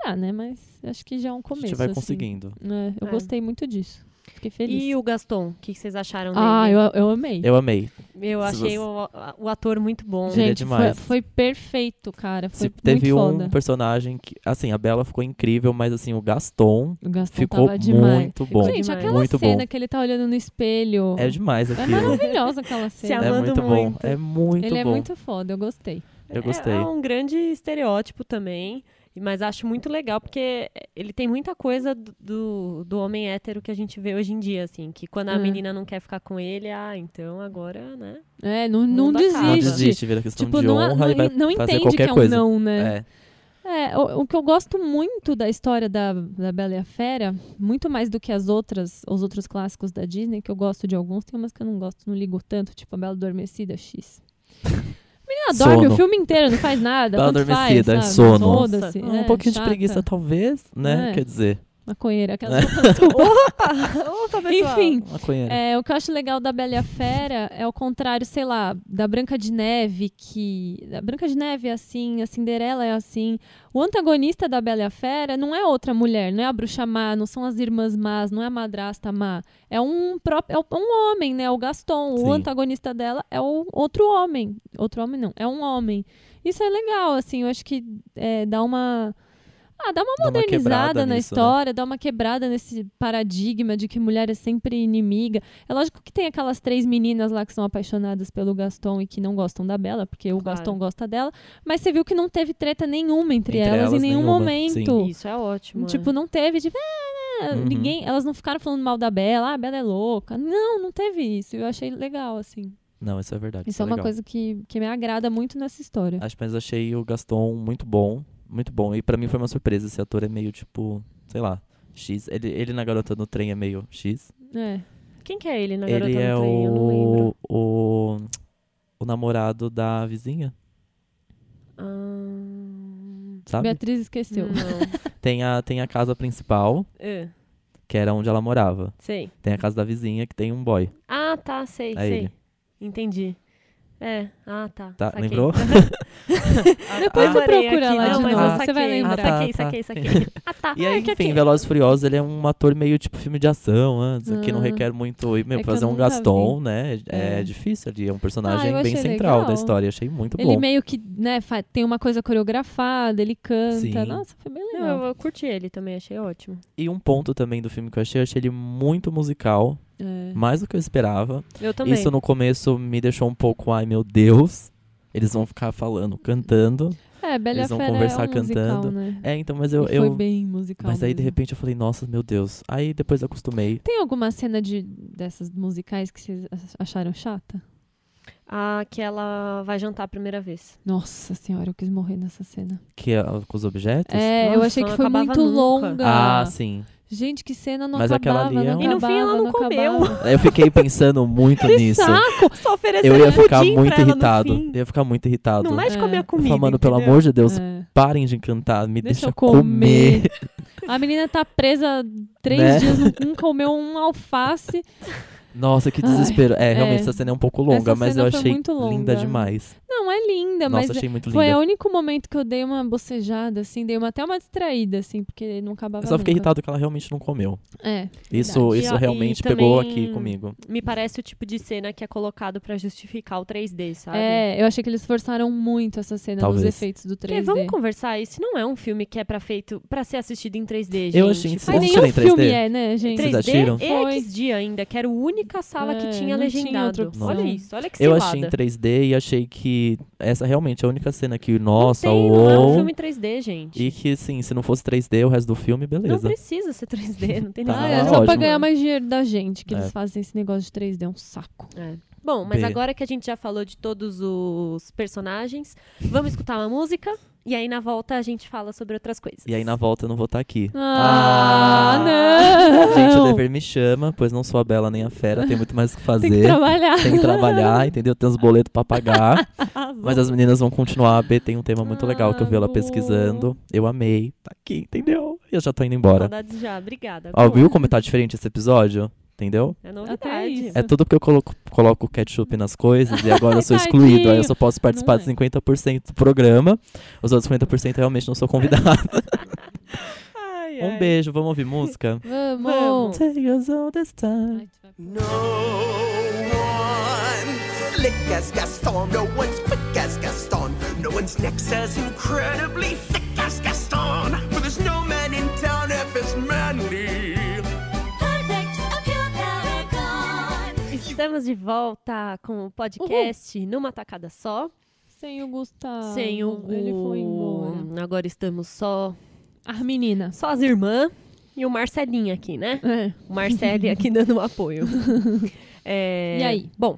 Ah, né? Mas acho que já é um A começo. gente vai assim. conseguindo. É, eu É. gostei muito disso. Fiquei feliz. E o Gaston, o que vocês acharam dele? Ah, eu, eu amei. Eu amei. Eu Se achei você- o, o ator muito bom. Ele é Gente, foi, demais. foi perfeito, cara. Foi Se teve muito um foda. personagem que, assim, a Bela ficou incrível, mas assim, o Gaston O Gaston ficou tava demais. muito bom. Gente, demais. aquela Muito cena bom. que ele tá olhando no espelho. É demais É aquilo. maravilhosa aquela Se cena. É amando muito bom. muito. É muito ele é bom. muito foda, eu gostei. Eu gostei. É, é um grande estereótipo também, mas acho muito legal porque ele tem muita coisa do- do, homem hétero que a gente vê hoje em dia, assim, que quando a É. menina não quer ficar com ele, ah, então agora, né? É, não, não acaba. Não desiste. desiste, vira questão Tipo, de não, honra não, e vai não fazer entende qualquer que é um coisa. não, né? É. É, o, o que eu gosto muito da história da, da Bela e a Fera, muito mais do que as outras, os outros clássicos da Disney, que eu gosto de alguns, tem umas que eu não gosto, não ligo tanto, tipo a Bela Adormecida X. Menina dorme Sono. o filme inteiro, não faz nada. Tanto Adormecida, faz, sabe? sono. Foda-se, um é, pouquinho de chata. preguiça, talvez, né? É. Quer dizer, Maconheira, aquela. Opa, pessoal. Enfim, maconheira. É, o que eu acho legal da Bela e a Fera é o contrário, sei lá, da Branca de Neve, que. A Branca de Neve é assim, a Cinderela é assim. O antagonista da Bela e a Fera não é outra mulher, não é a bruxa má, não são as irmãs más, não é a madrasta má. É um próprio. É um homem, né? O Gaston. Sim. O antagonista dela é o outro homem. Outro homem não, é um homem. Isso é legal, assim, eu acho que é, dá uma. Ah, dá uma Dá uma modernizada quebrada na nisso, né? história, dá uma quebrada nesse paradigma de que mulher é sempre inimiga. É lógico que tem aquelas três meninas lá que são apaixonadas pelo Gaston e que não gostam da Bela, porque o Claro. Gaston gosta dela, mas você viu que não teve treta nenhuma entre, Entre elas, elas, em nenhum nenhuma, momento. Isso é ótimo. Tipo, é. não teve de. "Ah, Uhum. Ninguém, elas não ficaram falando mal da Bela, ah, a Bela é louca. Não, não teve isso. Eu achei legal, assim. Não, isso é verdade. Isso é uma legal. coisa que, que me agrada muito nessa história. Acho, mas achei o Gaston muito bom. Muito bom. E pra mim foi uma surpresa. Esse ator é meio tipo, sei lá, X. Ele, ele na Garota no Trem é meio X. É. Quem que é ele na Garota ele é no Trem? Eu não lembro. o, o. O namorado da vizinha, Ah, sabe? Beatriz esqueceu. Não. Tem, a, tem a casa principal, É, que era onde ela morava. sei. Tem a casa da vizinha, que tem um boy. Ah, tá, sei, É sei. ele. Entendi. É, ah, tá. Tá, saquei. lembrou? Depois você procura aqui. lá não, de mas novo, você saquei. vai lembrar. Ah, saquei, Ah, tá, saquei, tá. saquei. Ah, tá. E Ah, aí, que enfim. Velozes e Furiosos, ele é um ator meio tipo filme de ação, antes, que não Ah. requer muito. E, meu, É fazer um Gaston, né? É. É. difícil ali. É um Ah, personagem eu bem central da legal. história. Achei muito Ele bom. meio que, né, tem uma coisa coreografada, ele canta. Sim. Nossa, foi bem Não, legal. eu, eu curti ele também, achei ótimo. E um ponto também do filme que eu achei, eu achei ele muito musical, É. mais do que eu esperava. Eu também. Isso no começo me deixou um pouco, ai meu Deus, eles vão ficar falando, cantando. É, Bela Eles vão Fera conversar é um musical, cantando. né? É, então, mas eu. E foi eu bem musical mas aí de mesmo. repente eu falei, nossa, meu Deus. Aí depois eu acostumei. Tem alguma cena de, dessas musicais que vocês acharam chata? Ah, que ela vai jantar a primeira vez. Nossa senhora, eu quis morrer nessa cena. Que é com os objetos? É, eu Nossa, achei que foi muito nunca. longa. Ah, sim. Gente, que cena não Mas aquela acabava, ali é não um- E no fim ela acabava, não comeu. acabava. Eu fiquei pensando muito Que nisso. saco! Só ofereceram Eu ia ficar muito irritado. Eu ia ficar muito irritado. Não mexe com a É. Eu comida, falei, mano, pelo amor de Deus, É. parem de cantar, me Deixa deixa, eu comer. comer. A menina tá presa três Né? dias, não não comeu um alface. Nossa, que Ai, desespero. é, realmente é. essa cena é um pouco longa, Essa mas eu foi achei linda demais. Não, é linda, Nossa, mas achei muito foi linda. o único momento que eu dei uma bocejada, assim, dei uma, até uma distraída, assim, porque não acabava Eu só fiquei nunca. irritado que ela realmente não comeu. É, Isso, verdade. isso E a- realmente e pegou aqui comigo. Me parece o tipo de cena que é colocado pra justificar o 3D, sabe? É, eu achei que eles forçaram muito essa cena Talvez. nos efeitos do 3D. Porque vamos conversar, esse não é um filme que é pra feito para ser assistido em 3D, gente. Eu achei que Mas Vocês nenhum em filme 3D? é, né, gente? Vocês 3D assistiram? e XD ainda, que era a única sala É, que tinha não tinha legendado. opção. olha isso, olha que Eu cilada. achei em 3D e achei que essa realmente é a única cena que, nossa, não tem, não é um filme 3D, gente. E que, assim, se não fosse 3D, o resto do filme, Não beleza. precisa ser 3D, não tem Tá, Ah, necessidade. é só pra ótimo. ganhar mais dinheiro da gente que É. eles fazem esse negócio de 3D, é um saco. É. Bom, mas B. agora que a gente já falou de todos os personagens, vamos escutar uma música e aí na volta a gente fala sobre outras coisas. E aí na volta eu não vou estar aqui. Ah, não! Gente, o dever me chama, pois não sou a Bela nem a Fera, tem muito mais o que fazer. Tem que trabalhar. Tem que trabalhar, entendeu? Tem uns boletos pra pagar. Mas as meninas vão continuar. A B tem um tema muito legal que eu vi ela Ah, pesquisando. Eu amei. Tá aqui, entendeu? E eu já tô indo embora. Saudades já, obrigada. Ó, viu como tá diferente esse episódio? Entendeu? É Até novidade. isso. É tudo porque eu coloco, coloco ketchup nas coisas e agora eu sou excluído. Aí eu só posso participar Não de é. 50% do programa. Os outros 50% realmente não sou convidado. Ai, um ai. beijo, vamos ouvir música? Vamos! Vamos. Take us all this time. No one slick as Gaston, no one's quick as Gaston, no one's neck's as incredibly thick Estamos de volta com o podcast numa tacada só. Sem o Gustavo. sem o Gu. Ele foi embora. Agora estamos só, A menina. só as irmãs e o Marcelinho aqui, né? É. O Marcelo aqui dando um apoio. É, E aí? Bom,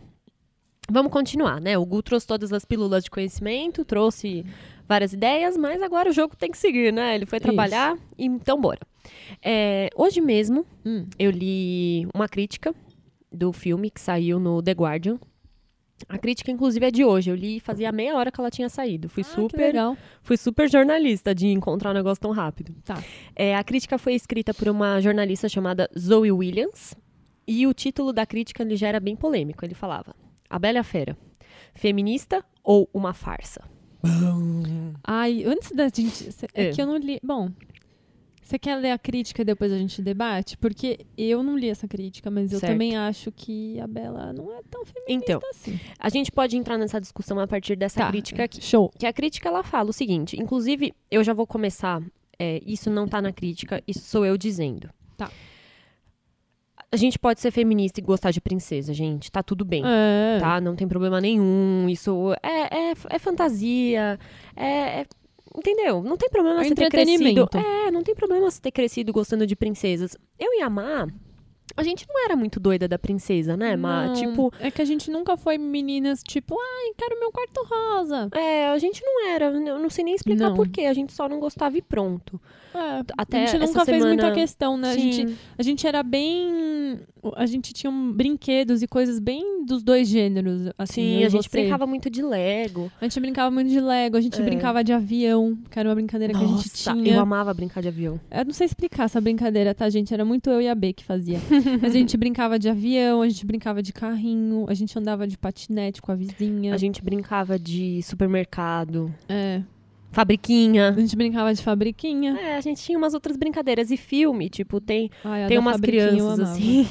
vamos continuar, né? O Gu trouxe todas as pílulas de conhecimento, trouxe várias ideias, mas agora o jogo tem que seguir, né? Ele foi trabalhar, e então bora. É, hoje mesmo, Hum. eu li uma crítica do filme que saiu no The Guardian. A crítica, inclusive, é de hoje. Eu li fazia meia hora que ela tinha saído. Fui Ah, super, legal. fui super jornalista de encontrar um negócio tão rápido. Tá. É, a crítica foi escrita por uma jornalista chamada Zoe Williams. E o título da crítica ele já era bem polêmico. Ele falava: A Bela Fera, feminista ou uma farsa? Ai, antes da gente. É, É. que eu não li. Bom. Você quer ler a crítica e depois a gente debate? Porque eu não li essa crítica, mas eu Certo. também acho que a Bela não é tão feminista Então, assim. a gente pode entrar nessa discussão a partir dessa Tá. crítica aqui. Show. Que a crítica ela fala o seguinte, inclusive eu já vou começar, é, isso não tá na crítica, isso sou eu dizendo. Tá. A gente pode ser feminista e gostar de princesa, gente, tá tudo bem. É. Tá? Não tem problema nenhum. Isso é, é, é fantasia. É, é- Entendeu? Não tem problema É você ter crescido. É, não tem problema você ter crescido gostando de princesas. Eu e a Má, a gente não era muito doida da princesa, né, Má? Não, Tipo, É que a gente nunca foi meninas, tipo, ai, quero meu quarto rosa. é, a gente não era. Eu não sei nem explicar Não. por quê. A gente só não gostava e pronto. É, Até a gente nunca fez muita questão, né? A gente, a gente era bem. A gente tinha um brinquedos e coisas bem dos dois gêneros. Assim, Sim, a gente você. brincava muito de Lego. A gente brincava muito de Lego, a gente É. brincava de avião, que era uma brincadeira que a gente Nossa, tinha. eu amava brincar de avião. Eu não sei explicar essa brincadeira, tá, gente? Era muito eu e a B que fazia. Mas a gente brincava de avião, a gente brincava de carrinho, a gente andava de patinete com a vizinha. A gente brincava de supermercado, É, fabriquinha. a gente brincava de fabriquinha. É, a gente tinha umas outras brincadeiras. E filme, tipo, tem, Ai, tem umas crianças assim.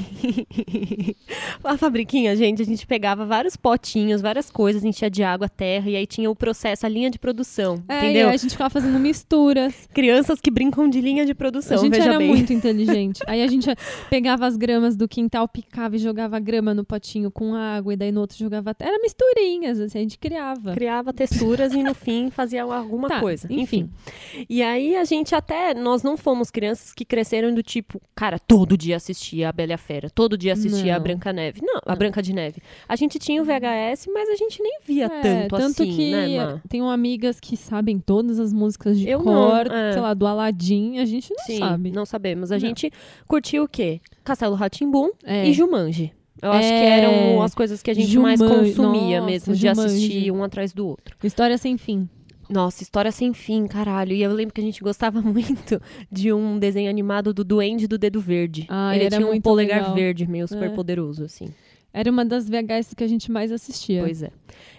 a fabriquinha, gente, a gente pegava vários potinhos, várias coisas, enchia de água, terra, e aí tinha o processo, a linha de produção. É, entendeu? e aí a gente ficava fazendo misturas. Crianças que brincam de linha de produção, a gente era bem. muito inteligente. Aí a gente pegava as gramas do quintal, picava e jogava grama no potinho com água, e daí no outro jogava. Era misturinhas, assim, a gente criava. Criava texturas e no fim fazia alguma Tá, coisa. enfim. Enfim. E aí a gente até. Nós não fomos crianças que cresceram do tipo, cara, todo dia assistia a Bela a Fera, todo dia assistia a Não. Branca Neve. Não, a Branca de Neve. A gente tinha o VHS, mas a gente nem via É, tanto, assim, que né, Má? tenho amigas que sabem todas as músicas de Eu cor, não, é. sei lá, do Aladdin, a gente não Sim, sabe. não sabemos. A Não. gente curtiu o quê? Castelo Ratimbum É. e Jumanji. Eu acho que É. eram as coisas que a gente mais Jumanji, consumia nossa, mesmo, de Jumanji. assistir um atrás do outro. História sem fim. Nossa, história sem fim, caralho. E eu lembro que a gente gostava muito de um desenho animado do Duende do Dedo Verde. Ah, Ele era tinha um polegar legal. verde, meio super É. poderoso, assim. Era uma das VHS que a gente mais assistia. Pois é.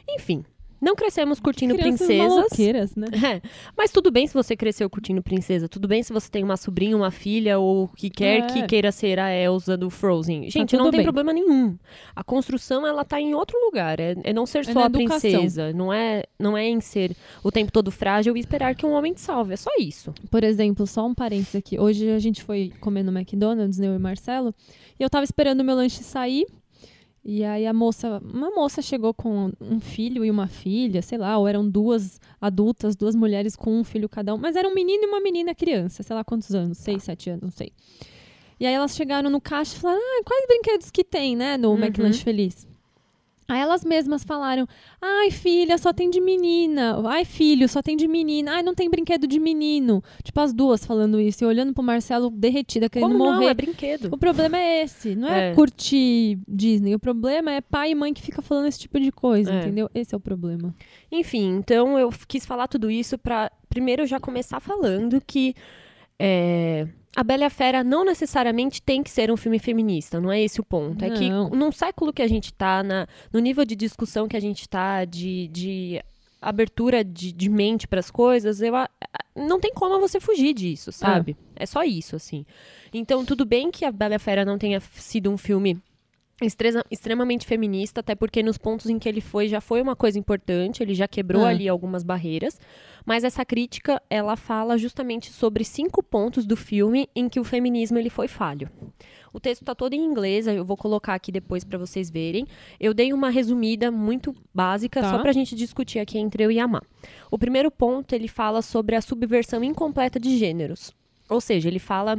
Enfim, não crescemos curtindo Crianças princesas. né? É, mas tudo bem se você cresceu curtindo princesa. Tudo bem se você tem uma sobrinha, uma filha ou que quer É. que queira ser a Elsa do Frozen. Gente, tudo não tem bem. problema nenhum. A construção, ela tá em outro lugar. É, é não ser É só a princesa. Não é, não é em ser o tempo todo frágil e esperar que um homem te salve. É só isso. Por exemplo, só um parênteses aqui. Hoje a gente foi comer no McDonald's, né, eu e Marcelo, e eu tava esperando o meu lanche sair. E aí a moça, uma moça chegou com um filho e uma filha, sei lá, ou eram duas adultas, duas mulheres com um filho cada um, mas era um menino e uma menina criança, sei lá quantos anos, seis, sete anos, não sei. E aí elas chegaram no caixa e falaram, ah, quais brinquedos que tem, né, no Uhum. McLanche Feliz? Aí elas mesmas falaram: Ai, filha, só tem de menina. Ai, filho, só tem de menina. Ai, não tem brinquedo de menino. Tipo, as duas falando isso e olhando pro Marcelo derretida, querendo Como não? morrer. É brinquedo. O problema é esse. Não é, É. curtir Disney. O problema é pai e mãe que fica falando esse tipo de coisa, É. entendeu? Esse é o problema. Enfim, então eu quis falar tudo isso pra primeiro já começar falando que é, A Bela e a Fera não necessariamente tem que ser um filme feminista, não é esse o ponto. É que Não. num século que a gente tá, na, no nível de discussão que a gente tá, de, de abertura de, de mente pras coisas, eu, não tem como você fugir disso, sabe? É. só isso, assim. Então, tudo bem que a Bela e a Fera não tenha sido um filme extremamente feminista, até porque nos pontos em que ele foi já foi uma coisa importante, ele já quebrou Ah. ali algumas barreiras, mas essa crítica, ela fala justamente sobre cinco pontos do filme em que o feminismo ele foi falho. O texto tá todo em inglês, eu vou colocar aqui depois para vocês verem. Eu dei uma resumida muito básica, Tá. só pra gente discutir aqui entre eu e a Má. O primeiro ponto, ele fala sobre a subversão incompleta de gêneros. Ou seja, ele fala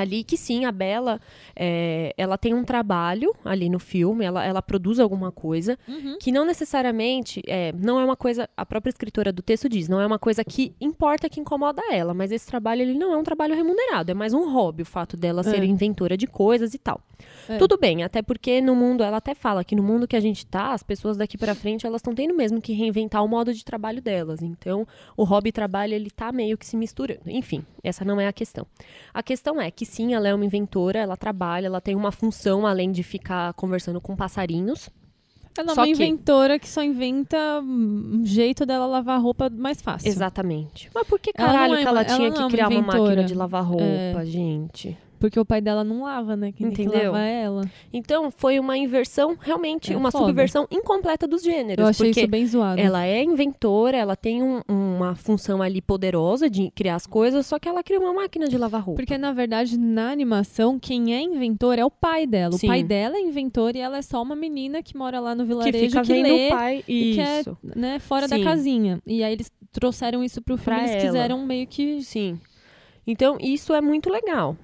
ali que sim, a Bela, é, ela tem um trabalho ali no filme, ela, ela produz alguma coisa, Uhum. que não necessariamente, é, não é uma coisa, a própria escritora do texto diz, não é uma coisa que importa, que incomoda ela, mas esse trabalho, ele não é um trabalho remunerado, é mais um hobby, o fato dela ser É. inventora de coisas e tal. É. Tudo bem, até porque no mundo, ela até fala que no mundo que a gente tá, as pessoas daqui pra frente, elas estão tendo mesmo que reinventar o modo de trabalho delas. Então, o hobby e trabalho, ele tá meio que se misturando. Enfim, essa não é a questão. A questão é que sim, ela é uma inventora, ela trabalha, ela tem uma função além de ficar conversando com passarinhos. Ela é Só uma que- inventora que só inventa um jeito dela lavar roupa mais fácil. Exatamente. Mas por que Ela caralho é que ela ela tinha não é que uma criar uma máquina de lavar roupa, É. gente? Porque o pai dela não lava, né? Quem tem que Entendeu? lavar é ela. Então, foi uma inversão, realmente, É uma foda. subversão incompleta dos gêneros. Eu achei porque isso bem zoado. Ela é inventora, ela tem um- uma função ali poderosa de criar as coisas, só que ela cria uma máquina de lavar roupa. Porque, na verdade, na animação, quem é inventor é o pai dela. Sim. O pai dela é inventor e ela é só uma menina que mora lá no que vilarejo fica que vendo lê, o pai. e que é- Isso. né, fora da Sim. casinha. E aí eles trouxeram isso pro filme, Pra eles ela. quiseram meio que... Sim. Então, isso é muito legal.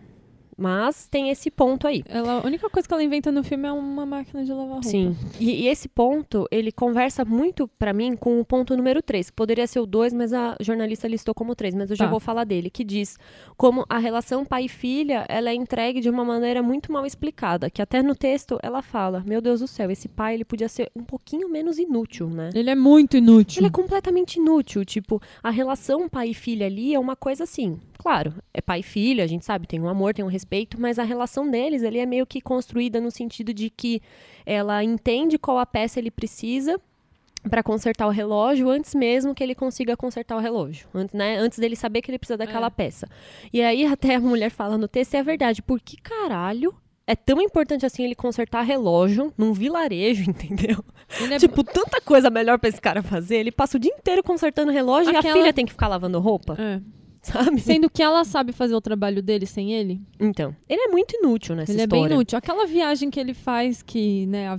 Mas tem esse ponto aí. Ela, a única coisa que ela inventa no filme é uma máquina de lavar roupa. Sim. E, e esse ponto, ele conversa muito pra mim com o ponto número 3, que poderia ser o 2, mas a jornalista listou como 3, mas eu já Tá. vou falar dele, que diz como a relação pai e filha, ela é entregue de uma maneira muito mal explicada, que até no texto ela fala, meu Deus do céu, esse pai, ele podia ser um pouquinho menos inútil, né? Ele é muito inútil. Ele é completamente inútil. Tipo, a relação pai e filha ali é uma coisa assim. Claro, é pai e filha, a gente sabe, tem um amor, tem um respeito, mas a relação deles ali é meio que construída no sentido de que ela entende qual a peça ele precisa para consertar o relógio antes mesmo que ele consiga consertar o relógio, antes, né? Antes dele saber que ele precisa daquela É. peça. E aí até a mulher fala no texto, é verdade, por que caralho é tão importante assim ele consertar relógio num vilarejo, entendeu? É- Tipo, tanta coisa melhor pra esse cara fazer. Ele passa o dia inteiro consertando relógio e a Aquela- filha tem que ficar lavando roupa, é. Sabe? Sendo que ela sabe fazer o trabalho dele sem ele. Então, ele é muito inútil nessa ele história. é bem inútil. Aquela viagem que ele faz, que, né, a-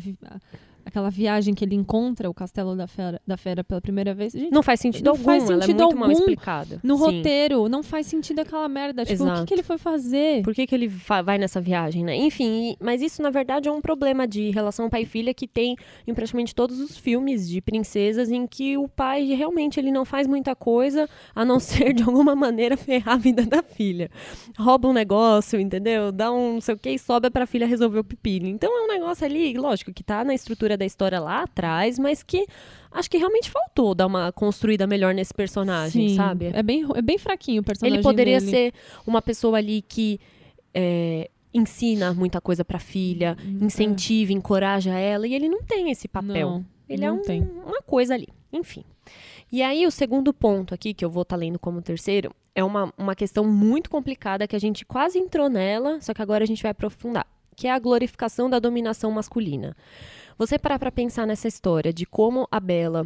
aquela viagem que ele encontra o castelo da fera, da fera pela primeira vez. Gente, Não faz sentido Não algum, faz ela é sentido muito mal algum explicada. no Sim. roteiro, não faz sentido aquela merda. Tipo, o que, Exato. que ele foi fazer? Por que, que ele vai nessa viagem, né? Enfim, mas isso na verdade é um problema de relação pai e filha que tem em praticamente todos os filmes de princesas em que o pai realmente ele não faz muita coisa a não ser de alguma maneira ferrar a vida da filha. Rouba um negócio, entendeu? Dá um não sei o que e sobe pra filha resolver o pepino. Então é um negócio ali, lógico, que tá na estrutura da história lá atrás, mas que acho que realmente faltou dar uma construída melhor nesse personagem, Sim, sabe? É bem, é bem fraquinho o personagem Ele poderia dele. ser uma pessoa ali que é, ensina muita coisa pra filha, incentiva, encoraja ela, e ele não tem esse papel. Hum, Não, ele é não um- tem. uma coisa ali. Enfim. E aí, o segundo ponto aqui, que eu vou estar lendo como terceiro, é uma, uma questão muito complicada que a gente quase entrou nela, só que agora a gente vai aprofundar, que é a glorificação da dominação masculina. Você parar pra pensar nessa história de como a Bela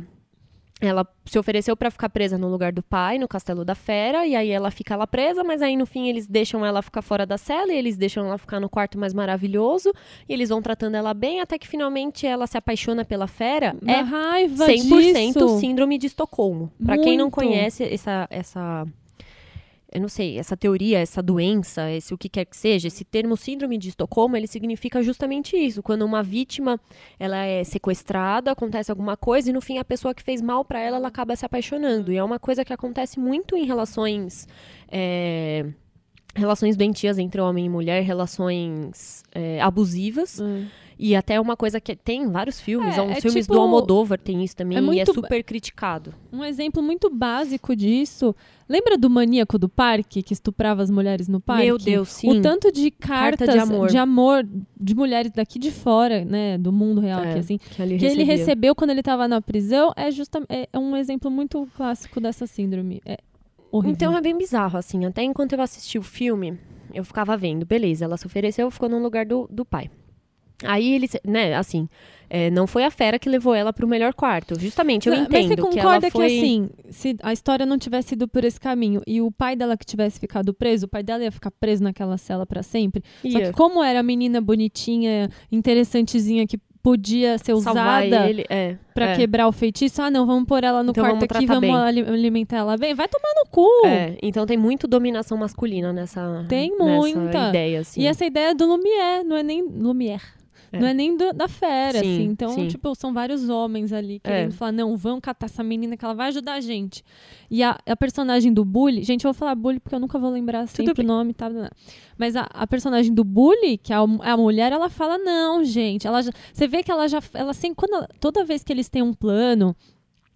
ela se ofereceu pra ficar presa no lugar do pai, no castelo da fera, e aí ela fica lá presa, mas aí no fim eles deixam ela ficar fora da cela e eles deixam ela ficar no quarto mais maravilhoso, e eles vão tratando ela bem até que finalmente ela se apaixona pela fera. Da é raiva 100% disso. síndrome de Estocolmo. Pra quem não conhece essa essa eu não sei, essa teoria, essa doença, esse o que quer que seja, esse termo síndrome de Estocolmo, ele significa justamente isso, quando uma vítima, ela é sequestrada, acontece alguma coisa e no fim a pessoa que fez mal pra ela, ela acaba se apaixonando. E é uma coisa que acontece muito em relações é, relações doentias entre homem e mulher, relações é, abusivas. Hum. E até uma coisa que tem em vários filmes, É, uns é filmes tipo- do Almodóvar tem isso também, é e é muito- super criticado. Um exemplo muito básico disso. Lembra do maníaco do parque que estuprava as mulheres no parque? Meu Deus, sim. O tanto de cartas de amor. de amor de mulheres daqui de fora, né, do mundo real, É, que assim, que, ele que ele recebeu quando ele estava na prisão é justamente é um exemplo muito clássico dessa síndrome. É horrível. Então é bem bizarro, assim. Até enquanto eu assisti o filme, eu ficava vendo, beleza, ela se ofereceu, ficou no lugar do, do pai. Aí ele, né, assim, é, não foi a fera que levou ela pro melhor quarto. Justamente, eu Mas entendo você que concorda ela foi... que assim, se a história não tivesse ido por esse caminho e o pai dela que tivesse ficado preso, o pai dela ia ficar preso naquela cela pra sempre? Só Ia. que como era a menina bonitinha, interessantezinha que podia ser Salvar usada ele, é. pra é. quebrar o feitiço. Ah, não, vamos pôr ela no Então quarto vamos aqui, vamos bem. alimentar ela bem. Vai tomar no cu! É, então tem muito dominação masculina nessa, Tem nessa muita. ideia, assim. E essa ideia do Lumière, não é nem Lumière. É. Não é nem do- da fera, Sim, assim. Então, sim. tipo, são vários homens ali querendo É. falar, não, vamos catar essa menina que ela vai ajudar a gente. E a, a personagem do Bully, gente, eu vou falar Bully porque eu nunca vou lembrar sempre bem. o nome, tá? Mas a, a personagem do Bully, que é a, a mulher, ela fala, não, gente. Ela já, você vê que ela já, ela assim, quando toda vez que eles têm um plano,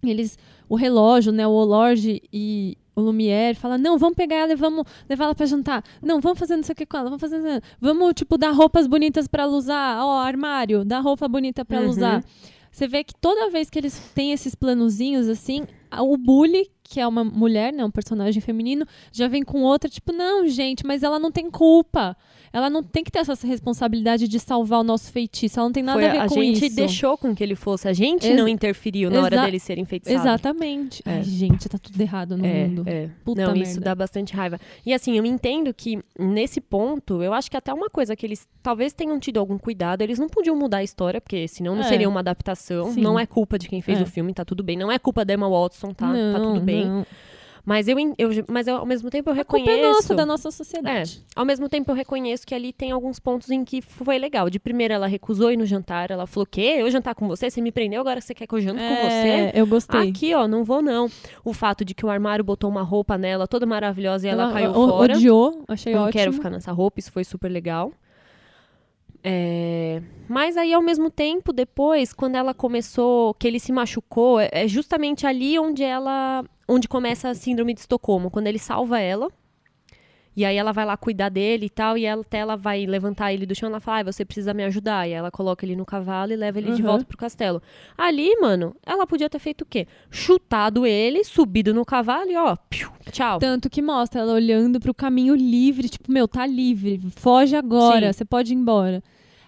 eles, o relógio, né, o Olorge e o Lumière fala, não, vamos pegar ela e vamos levar ela pra jantar. Não, vamos fazer não sei o que com ela, vamos fazer, vamos, tipo, dar roupas bonitas pra ela usar. Ó, armário, dar roupa bonita pra ela Uhum. usar. Você vê que toda vez que eles têm esses planozinhos, assim, o Bully, que é uma mulher, né, um personagem feminino, já vem com outra, tipo, não, gente, mas ela não tem culpa. Ela não tem que ter essa responsabilidade de salvar o nosso feitiço. Ela não tem nada Foi- a ver com gente isso. deixou com que ele fosse, a gente Exa- não interferiu na hora dele ser enfeitiçado. Exatamente. É. Ai, gente, tá tudo errado no É, mundo. é. Puta não, merda. isso dá bastante raiva. E assim, eu entendo que nesse ponto, eu acho que até uma coisa que eles talvez tenham tido algum cuidado, eles não podiam mudar a história, porque senão não É. seria uma adaptação. Sim. Não é culpa de quem fez É. o filme, tá tudo bem. Não é culpa da Emma Watson, tá? não, tá tudo bem. não. Mas eu, eu, mas eu, ao mesmo tempo eu A culpa reconheço. é nossa, da nossa É, sociedade. ao mesmo tempo eu reconheço que ali tem alguns pontos em que foi legal. De primeira, ela recusou ir no jantar. Ela falou: Quê? Eu jantar com você? Você me prendeu, agora você quer que eu jante com você? É, eu gostei. Aqui, ó, não vou não. O fato de que o armário botou uma roupa nela toda maravilhosa e ela, caiu o- fora. odiou, achei não ótimo. quero ficar nessa roupa, isso foi super legal. É, Mas aí, ao mesmo tempo, depois, quando ela começou, que ele se machucou, é é justamente ali onde ela. onde começa a síndrome de Estocolmo, quando ele salva ela. E aí ela vai lá cuidar dele e tal, e ela, até ela vai levantar ele do chão, ela fala, ah, você precisa me ajudar. E aí ela coloca ele no cavalo e leva ele de Uhum. volta pro castelo. Ali, mano, ela podia ter feito o quê? Chutado ele, subido no cavalo e ó, piu, tchau. Tanto que mostra ela olhando pro caminho livre, tipo, meu, tá livre, foge agora, Sim. você pode ir embora.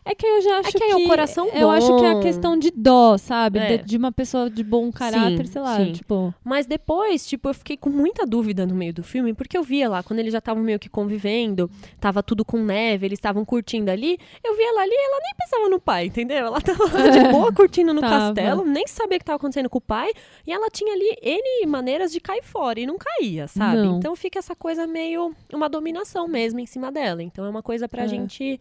É que eu já acho que aí é o coração Eu acho que é a bom. questão de dó, sabe? É. De, de uma pessoa de bom caráter, sei lá, sim. tipo. Mas depois, tipo, eu fiquei com muita dúvida no meio do filme, porque eu via lá, quando eles já estavam meio que convivendo, tava tudo com neve, eles estavam curtindo ali, eu via ela ali e ela nem pensava no pai, entendeu? Ela tava lá de boa curtindo no Tava. castelo, nem sabia o que tava acontecendo com o pai, e ela tinha ali N maneiras de cair fora, e não caía, sabe? Não. Então fica essa coisa meio, uma dominação mesmo em cima dela. Então é uma coisa pra É. gente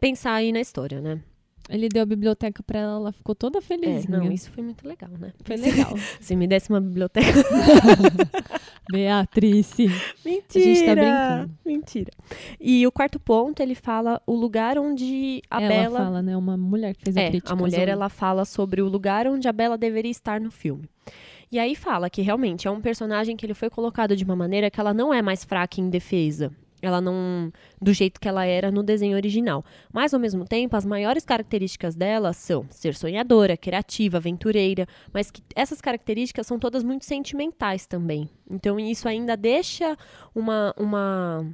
pensar aí na história, né? Ele deu a biblioteca pra ela, ela ficou toda É, felizinha. não, isso foi muito legal, né? Foi legal. Se me desse uma biblioteca Beatrice. Mentira! gente tá brincando. Mentira. E o quarto ponto, ele fala o lugar onde a ela Bela... fala, né? Uma mulher que fez a é, crítica. a mulher, ela fala sobre o lugar onde a Bela deveria estar no filme. E aí fala que realmente é um personagem que ele foi colocado de uma maneira que ela não é mais fraca em defesa. Ela não. do jeito que ela era no desenho original. Mas, ao mesmo tempo, as maiores características dela são ser sonhadora, criativa, aventureira. Mas que essas características são todas muito sentimentais também. Então, isso ainda deixa uma. uma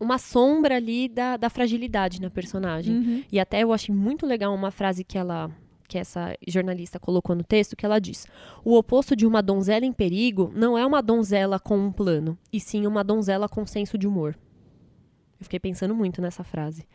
uma sombra ali da, da fragilidade na personagem. Uhum. E até eu achei muito legal uma frase que ela que essa jornalista colocou no texto, que ela diz: "O oposto de uma donzela em perigo não é uma donzela com um plano, e sim uma donzela com senso de humor." Eu fiquei pensando muito nessa frase.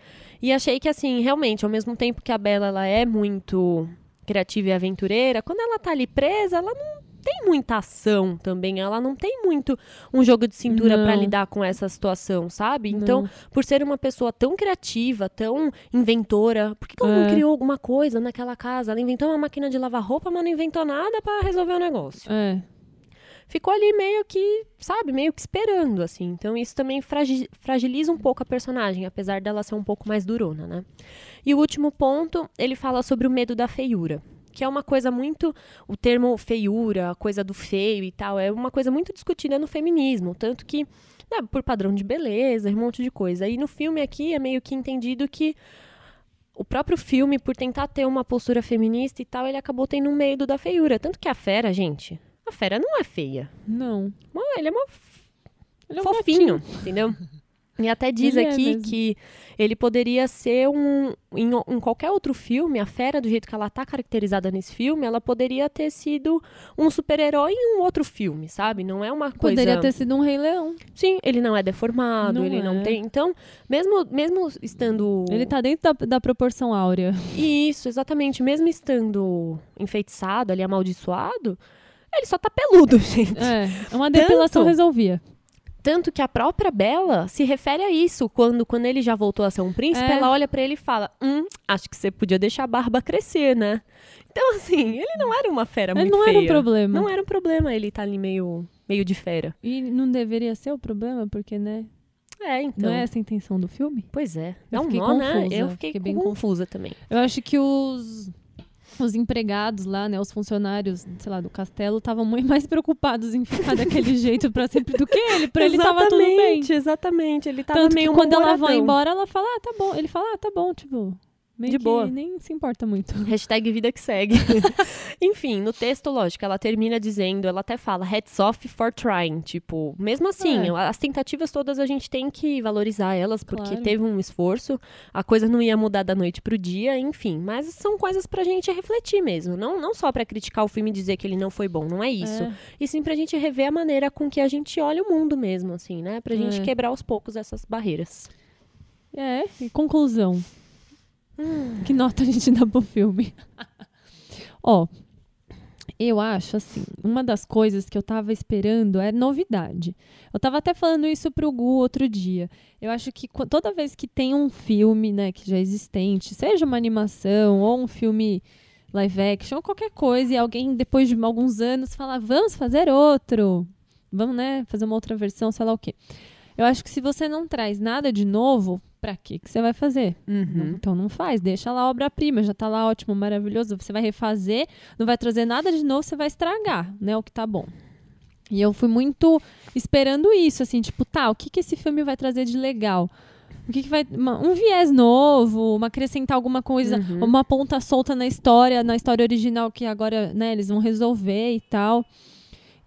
E achei que assim, realmente, ao mesmo tempo que a Bela ela é muito criativa e aventureira, quando ela tá ali presa, ela não tem muita ação também, ela não tem muito um jogo de cintura pra Não. lidar com essa situação, sabe? Então, Não. por ser uma pessoa tão criativa, tão inventora, por que, que ela É. não criou alguma coisa naquela casa? Ela inventou uma máquina de lavar roupa, mas não inventou nada pra resolver o negócio. É. Ficou ali meio que, sabe, meio que esperando, assim. Então isso também fragi- fragiliza um pouco a personagem, apesar dela ser um pouco mais durona, né? E o último ponto, ele fala sobre o medo da feiura. Que é uma coisa muito. O termo feiura, a coisa do feio e tal, é uma coisa muito discutida no feminismo. Tanto que, né, por padrão de beleza, um monte de coisa. E no filme aqui é meio que entendido que o próprio filme, por tentar ter uma postura feminista e tal, ele acabou tendo um medo da feiura. Tanto que a fera, gente, a fera não é feia. Não. Ele é mó Ele é um fofinho, entendeu? E até diz Ele é aqui mesmo. que ele poderia ser um. Em, em qualquer outro filme, a fera, do jeito que ela tá caracterizada nesse filme, ela poderia ter sido um super-herói em um outro filme, sabe? Não é uma coisa. Poderia ter sido um Rei Leão. Sim, ele não é deformado, Não ele não é. tem. Então, mesmo, mesmo estando. Ele tá dentro da, da proporção áurea. Isso, exatamente. Mesmo estando enfeitiçado, ali amaldiçoado, ele só tá peludo, gente. É, uma depilação Tanto. resolvia. Tanto que a própria Bella se refere a isso. Quando, quando ele já voltou a ser um príncipe, É. ela olha pra ele e fala: Hum, acho que você podia deixar a barba crescer, né? Então, assim, ele não era uma fera Ele muito não feia. era um problema. Não era um problema ele tá ali meio, meio de fera. E não deveria ser o problema, porque, né? É, então. Não é essa a intenção do filme? Pois é. Eu É um fiquei nó, né? Eu fiquei, fiquei bem confusa também. Eu acho que os, os empregados lá, né, os funcionários, sei lá, do castelo, estavam muito mais preocupados em ficar daquele jeito pra sempre do que ele. Pra ele tava tudo bem. Exatamente, Exatamente, ele tava Tanto meio que quando ela vai embora, ela fala, ah, tá bom. Ele fala, ah, tá bom, tipo, meio De boa. nem se importa muito. Hashtag vida que segue. Enfim, no texto, lógico, ela termina dizendo, ela até fala, heads off for trying. Tipo, mesmo assim, É. as tentativas todas a gente tem que valorizar elas, porque Claro. teve um esforço, a coisa não ia mudar da noite pro dia, enfim. Mas são coisas pra gente refletir mesmo. Não, não só pra criticar o filme e dizer que ele não foi bom, não é isso. É. E sim pra gente rever a maneira com que a gente olha o mundo mesmo, assim, né? Pra gente É. quebrar aos poucos essas barreiras. É, e conclusão. Hum. Que nota a gente dá pro filme? Ó, eu acho assim, uma das coisas que eu tava esperando é novidade. Eu tava até falando isso pro Gu outro dia. Eu acho que qu- toda vez que tem um filme, né, que já é existente, seja uma animação ou um filme live action, ou qualquer coisa, e alguém depois de alguns anos fala, vamos fazer outro. Vamos, né, fazer uma outra versão, sei lá o quê. Eu acho que se você não traz nada de novo, pra que que você vai fazer? Não- Então não faz, deixa lá a obra-prima, já tá lá ótimo, maravilhoso. Você vai refazer, não vai trazer nada de novo, você vai estragar, né, o que tá bom. E eu fui muito esperando isso, assim, tipo, tá, o que que esse filme vai trazer de legal? O que, que vai. uma- um viés novo, uma acrescentar alguma coisa, Uhum. uma ponta solta na história, na história original que agora, né, eles vão resolver e tal.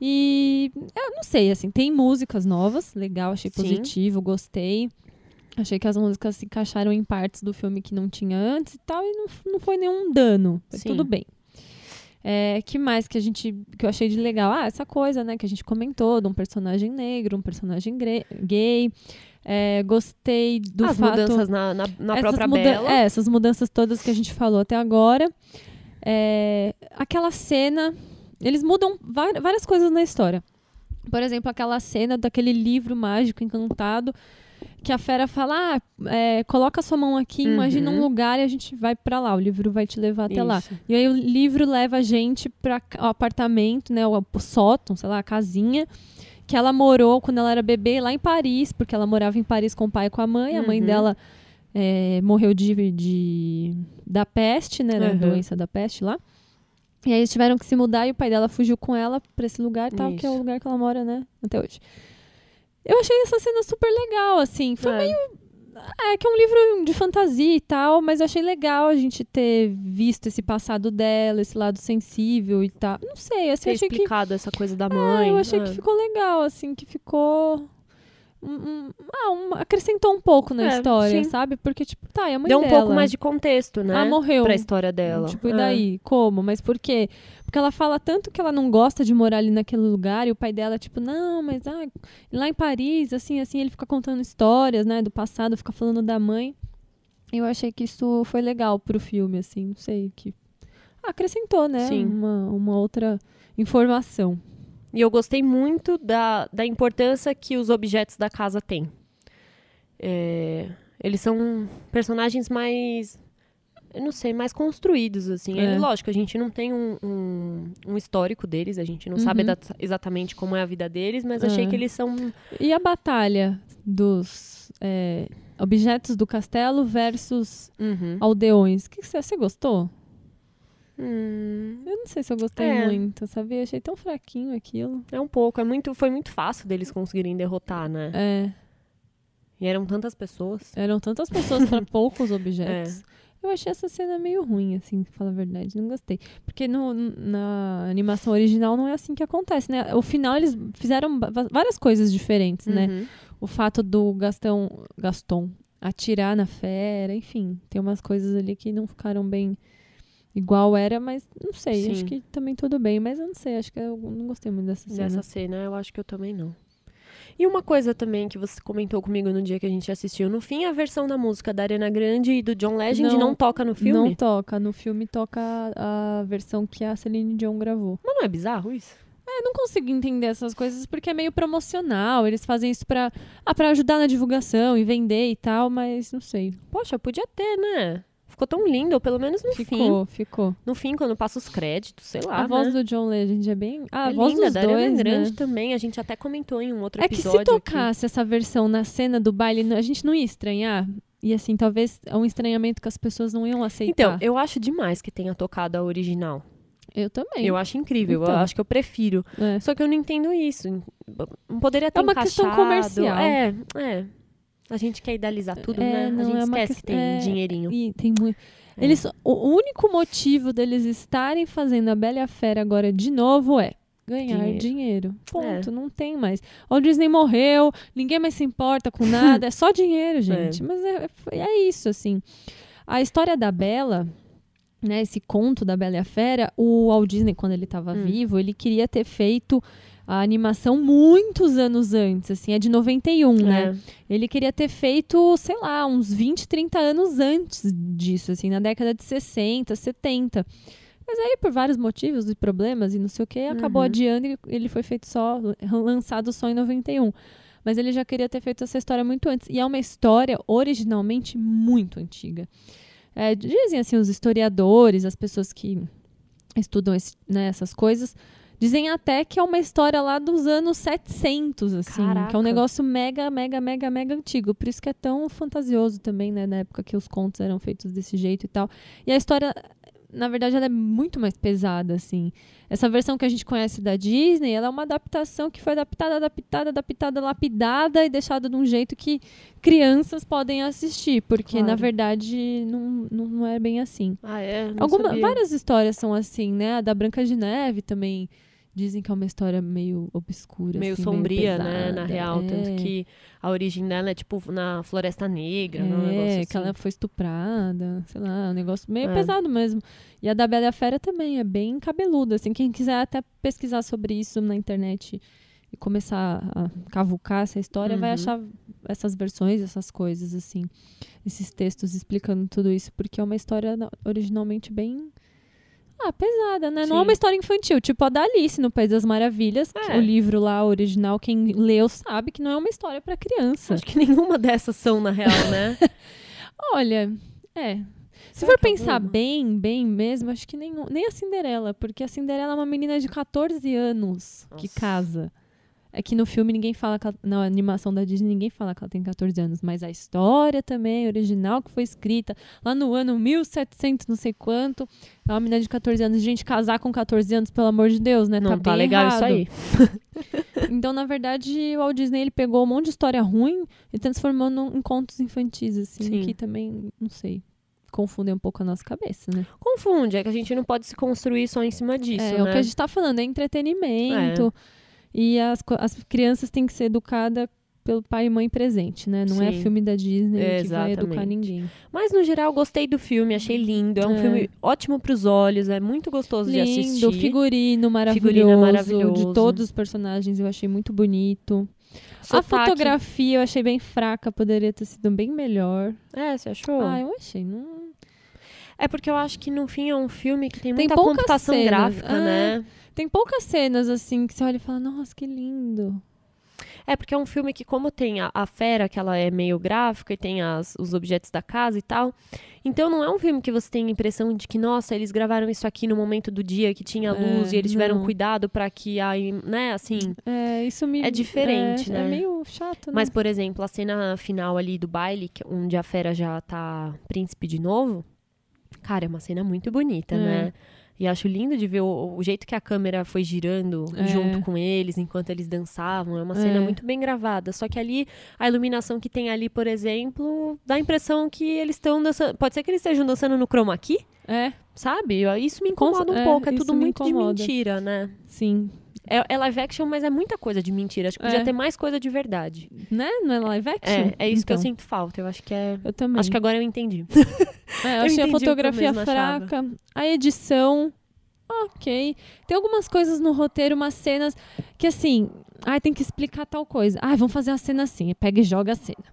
E eu não sei, assim, tem músicas novas, legal, achei Sim. positivo, gostei. Achei que as músicas se encaixaram em partes do filme que não tinha antes e tal, e não, não foi nenhum dano. Foi Sim. tudo bem. É, que mais que a gente que eu achei de legal? Ah, essa coisa, né, que a gente comentou, de um personagem negro, um personagem gay. É, gostei do As fato mudanças na, na, na própria Bela. É, essas mudanças todas que a gente falou até agora. É, aquela cena. Eles mudam várias coisas na história. Por exemplo, aquela cena daquele livro mágico encantado. Que a fera fala: ah, é, coloca sua mão aqui, imagina um Uhum. lugar e a gente vai pra lá. O livro vai te levar até lá. Isso. E aí o livro leva a gente para o apartamento, né, o, sótão, sei lá, a casinha que ela morou quando ela era bebê lá em Paris, porque ela morava em Paris com o pai e com a mãe. A mãe Uhum. dela é, morreu de, de- da peste, né, da Uhum. doença da peste lá. E aí eles tiveram que se mudar e o pai dela fugiu com ela pra esse lugar tal, que é o Isso. lugar que ela mora, né, até hoje. Eu achei essa cena super legal, assim. Foi É. meio é que é um livro de fantasia e tal, mas eu achei legal a gente ter visto esse passado dela, esse lado sensível e tal. Não sei, assim, Ter eu achei que explicado essa coisa da ah, mãe. eu achei ah. que ficou legal, assim, que ficou um- um- ah, um- acrescentou um pouco na É, história, sim. sabe? Porque tipo, tá, é a mãe Deu um dela. pouco mais de contexto, né? Ah, morreu. Pra história dela. Tipo, e É. daí? Como? Mas por quê? Porque ela fala tanto que ela não gosta de morar ali naquele lugar e o pai dela, tipo, não, mas ah, lá em Paris, assim, assim, ele fica contando histórias, né, do passado, fica falando da mãe. Eu achei que isso foi legal pro filme, assim, não sei, que acrescentou, né, Sim. Uma, uma outra informação. E eu gostei muito da, da importância que os objetos da casa têm. É, eles são personagens mais. Eu não sei, mais construídos, assim. É. É. lógico, a gente não tem um, um, um histórico deles, a gente não Uhum. sabe exatamente como é a vida deles, mas achei É. que eles são. E a batalha dos é, objetos do castelo versus Uhum. aldeões, que você você gostou? Hum, Eu não sei se eu gostei É. muito, sabia? Achei tão fraquinho aquilo. é um pouco, é muito, foi muito fácil deles conseguirem derrotar, né? É. E eram tantas pessoas. Eram tantas pessoas para poucos objetos. Eu achei essa cena meio ruim, assim, pra falar a verdade. Não gostei. Porque no, na animação original não é assim que acontece, né? O final eles fizeram várias coisas diferentes, né? Uhum. O fato do Gastão, Gaston atirar na fera, enfim. Tem umas coisas ali que não ficaram bem igual era, mas não sei. Acho Sim. que também tudo bem, mas eu não sei. Acho que eu não gostei muito dessa cena. Dessa cena, eu acho que eu também não. E uma coisa também que você comentou comigo no dia que a gente assistiu, no fim, a versão da música da Ariana Grande e do John Legend não, Não- toca no filme? Não toca. No filme toca a, versão que a Celine Dion gravou. Mas não é bizarro isso? Eu não consigo entender essas coisas porque é meio promocional. Eles fazem isso pra, ah, pra ajudar na divulgação e vender e tal, mas não sei. Poxa, podia ter, né? Ficou tão lindo, ou pelo menos no fim. Ficou, ficou. No fim, quando passa os créditos, sei lá, a voz né? do John Legend é bem. Ah, a é voz linda, dos da Ariana dois, Grande né? também. A gente até comentou em um outro É que episódio. se tocasse essa versão na cena do baile, a gente não ia estranhar. E assim, talvez é um estranhamento que as pessoas não iam Então, aceitar. eu acho demais que tenha tocado a original. eu, também. Eu acho incrível, Então. eu acho que eu prefiro. É. Só que eu não entendo isso. Não poderia ter uma questão encaixado. comercial. É, é. A gente quer idealizar tudo, É, né? não, a gente é esquece que tem é, dinheirinho. E tem muito. É. Eles, o único motivo deles estarem fazendo a Bela e a Fera agora de novo é ganhar Dinheiro. É. dinheiro. Ponto, não tem mais. O Disney morreu, ninguém mais se importa com nada, é só dinheiro, gente. Mas é, é isso, assim. A história da Bela, né, esse conto da Bela e a Fera, o Walt Disney, quando ele estava Hum. vivo, ele queria ter feito a animação muitos anos antes, assim, é de 91, né? É. Ele queria ter feito, sei lá, uns 20, 30 anos antes disso, assim, na década de 60, 70. Mas aí, por vários motivos e problemas e não sei o que, acabou Uhum. adiando e ele foi feito só, lançado só em 91. Mas ele já queria ter feito essa história muito antes. E é uma história originalmente muito antiga. É, dizem assim, os historiadores, as pessoas que estudam esse- né, essas coisas, dizem até que é uma história lá dos anos 700, assim, que é Caraca. um negócio mega, mega, mega, mega antigo. Por isso que é tão fantasioso também, né, na época que os contos eram feitos desse jeito e tal. E a história, na verdade, ela é muito mais pesada, assim. Essa versão que a gente conhece da Disney, ela é uma adaptação que foi adaptada, adaptada, adaptada, lapidada e deixada de um jeito que crianças podem assistir, porque na Claro. verdade não, não, não é bem assim. Ah, é? Não Alguma, sabia. várias histórias são assim, né? A da Branca de Neve também dizem que é uma história meio obscura, Meio assim, sombria, né? pesada. Na real. É. Tanto que a origem dela é tipo na Floresta Negra, né? Negócio É, assim. que ela foi estuprada, sei lá, um negócio meio É. pesado mesmo. E a da Bela e a Fera também é bem cabeluda, assim, quem quiser até pesquisar sobre isso na internet e começar a cavucar essa história, vai Uhum. achar essas versões, essas coisas, assim, esses textos explicando tudo isso, porque é uma história na- originalmente bem... Ah, pesada, né? Não é Sim. uma história infantil, tipo a da Alice no País das Maravilhas, É. o livro lá original, quem leu sabe que não é uma história pra criança. Acho que nenhuma dessas são, na real, né? Olha, é. Se Será for que pensar alguma? bem, bem mesmo, acho que nem, nem a Cinderela, porque a Cinderela é uma menina de 14 anos que Nossa. casa. É que no filme ninguém fala, ela- na animação da Disney ninguém fala que ela tem 14 anos, mas a história também, original, que foi escrita lá no ano 1700, não sei quanto, é uma menina de 14 anos. Gente, casar com 14 anos, pelo amor de Deus, né? Não tá, tá legal errado. isso aí. Então, na verdade, o Walt Disney ele pegou um monte de história ruim e transformou num- em contos infantis, assim, Sim. que também, não sei, confundem um pouco a nossa cabeça, né? Confunde, é que a gente não pode se construir só em cima disso, é, né? o que a gente tá falando é entretenimento. E as, as crianças têm que ser educadas pelo pai e mãe presente, né? Não é Sim. filme da Disney que vai educar Exatamente. ninguém. Mas, no geral, gostei do filme, achei lindo. É um É. filme ótimo pros olhos, é muito gostoso de assistir. Lindo, figurino maravilhoso, Figurino é maravilhoso. De todos os personagens eu achei muito bonito. A fotografia eu achei bem fraca, poderia ter sido bem melhor. É, você achou? Ah, eu achei. Não... É porque eu acho que, no fim, é um filme que tem Tem muita computação cenas. gráfica, Ah. né? Tem poucas cenas assim que você olha e fala, nossa, que lindo. É porque é um filme que, como tem a, a fera, que ela é meio gráfica e tem as, os objetos da casa e tal, então não é um filme que você tem a impressão de que, nossa, eles gravaram isso aqui no momento do dia que tinha É, luz e eles tiveram não. cuidado pra que a, né, assim. É, isso me. É diferente, é, né? É meio chato, né? Mas, por exemplo, a cena final ali do baile, que- onde a fera já tá príncipe de novo, cara, é uma cena muito bonita, É. né? E acho lindo de ver o, o jeito que a câmera foi girando É. junto com eles enquanto eles dançavam. É uma cena É. muito bem gravada. Só que ali, a iluminação que tem ali, por exemplo, dá a impressão que eles estão dançando. Pode ser que eles estejam dançando no chroma key, É, sabe? Isso me Com- incomoda um é, pouco. É isso tudo muito de mentira, né? sim. É, é live action, mas é muita coisa de mentira. Acho que podia É. ter mais coisa de verdade. Né? Não é live action? É, é isso que eu Então, sinto falta. Eu acho que é. Eu também. Acho que agora eu entendi. É, eu Eu achei a entendi eu fotografia mesma achava. fraca, a edição, ok. Tem algumas coisas no roteiro, umas cenas que assim, ai, tem que explicar tal coisa. Ah, vamos fazer a cena assim, pega e joga a cena.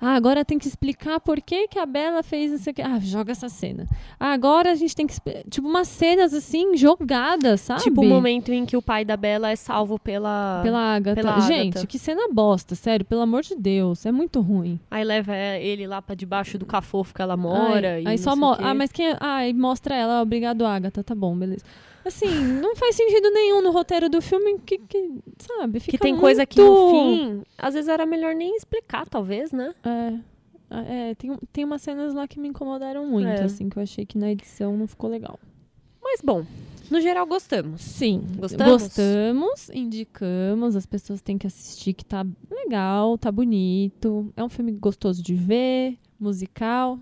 Ah, agora tem que explicar por que, que a Bela fez isso aqui. Ah, joga essa cena. Ah, agora a gente tem que. Tipo, umas cenas assim, jogadas, sabe? Tipo o momento em que o pai da Bela é salvo pela. Pela Agatha. pela Gente, Agatha. que cena bosta, sério, pelo amor de Deus. É muito ruim. Aí leva ele lá pra debaixo do cafofo que ela mora. Ai, aí só sei o mo- quê. Ah, mas quem. Ah, e mostra ela, obrigado, Agatha. Tá bom, beleza. Assim, não faz sentido nenhum no roteiro do filme que, que sabe, fica Que tem muito... coisa que no fim, às vezes era melhor nem explicar, talvez, né? É, é, tem, tem umas cenas lá que me incomodaram muito, É. assim, que eu achei que na edição não ficou legal. Mas bom, no geral gostamos. Sim, Gostamos? gostamos, indicamos, as pessoas têm que assistir, que tá legal, tá bonito. É um filme gostoso de ver, musical.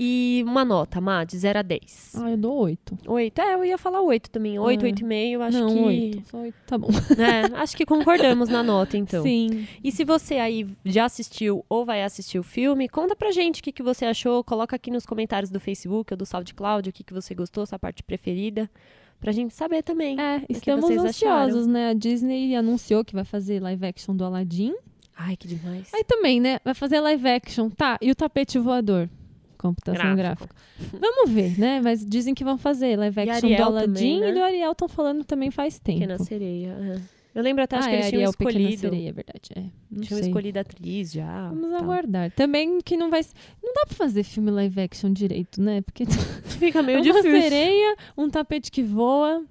E uma nota, Má, de 0 a 10. Ah, eu dou oito. 8. É, eu ia falar 8 também. 8, É. 8,5, acho não, que. oito. Só oito, tá bom. É, acho que concordamos na nota, então. Sim. E se você aí já assistiu ou vai assistir o filme, conta pra gente o que, que você achou. Coloca aqui nos comentários do Facebook ou do SoundCloud o que, que você gostou, sua parte preferida. Pra gente saber também. É, estamos ansiosos, né? A Disney anunciou que vai fazer live action do Aladdin. Ai, que demais. Aí também, né? Vai fazer live action, tá? E o tapete voador? Computação gráfica. Vamos ver, né? Mas dizem que vão fazer live action do Aladdin também, né? e do Ariel estão falando também faz tempo. Pequena sereia. é. Eu lembro até, acho ah, que é, eles tinham Ariel, Pequena escolhido. Sereia, é verdade. É. Não Tinham sei. escolhido a atriz já. Vamos tal. aguardar. Também que não vai. Não dá pra fazer filme live action direito, né? Porque Fica meio é uma difícil. sereia, um tapete que voa,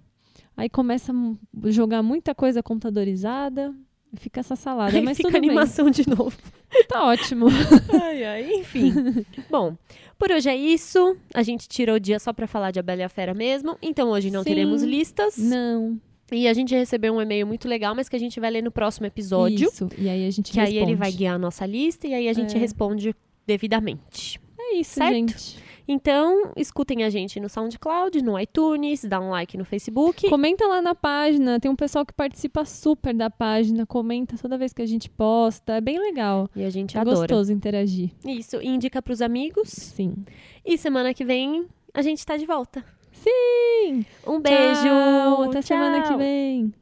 aí começa a jogar muita coisa computadorizada. Fica essa salada, Aí mas fica tudo animação de novo. bem. Tá ótimo. ai, ai, enfim. Bom, por hoje é isso. A gente tirou o dia só pra falar de A Bela e a Fera mesmo. Então hoje não Sim. teremos listas. Não. E a gente recebeu um e-mail muito legal, mas que a gente vai ler no próximo episódio. Isso. E aí a gente Que aí ele responde. vai guiar a nossa lista e aí a gente É. responde devidamente. É isso, Certo? gente. Então, escutem a gente no SoundCloud, no iTunes, dá um like no Facebook. Comenta lá na página. Tem um pessoal que participa super da página. Comenta toda vez que a gente posta. É bem legal. E a gente É adora. gostoso interagir. Isso, e indica pros amigos. Sim. E semana que vem a gente tá de volta. Sim! Um beijo! Tchau, Até Tchau. semana que vem.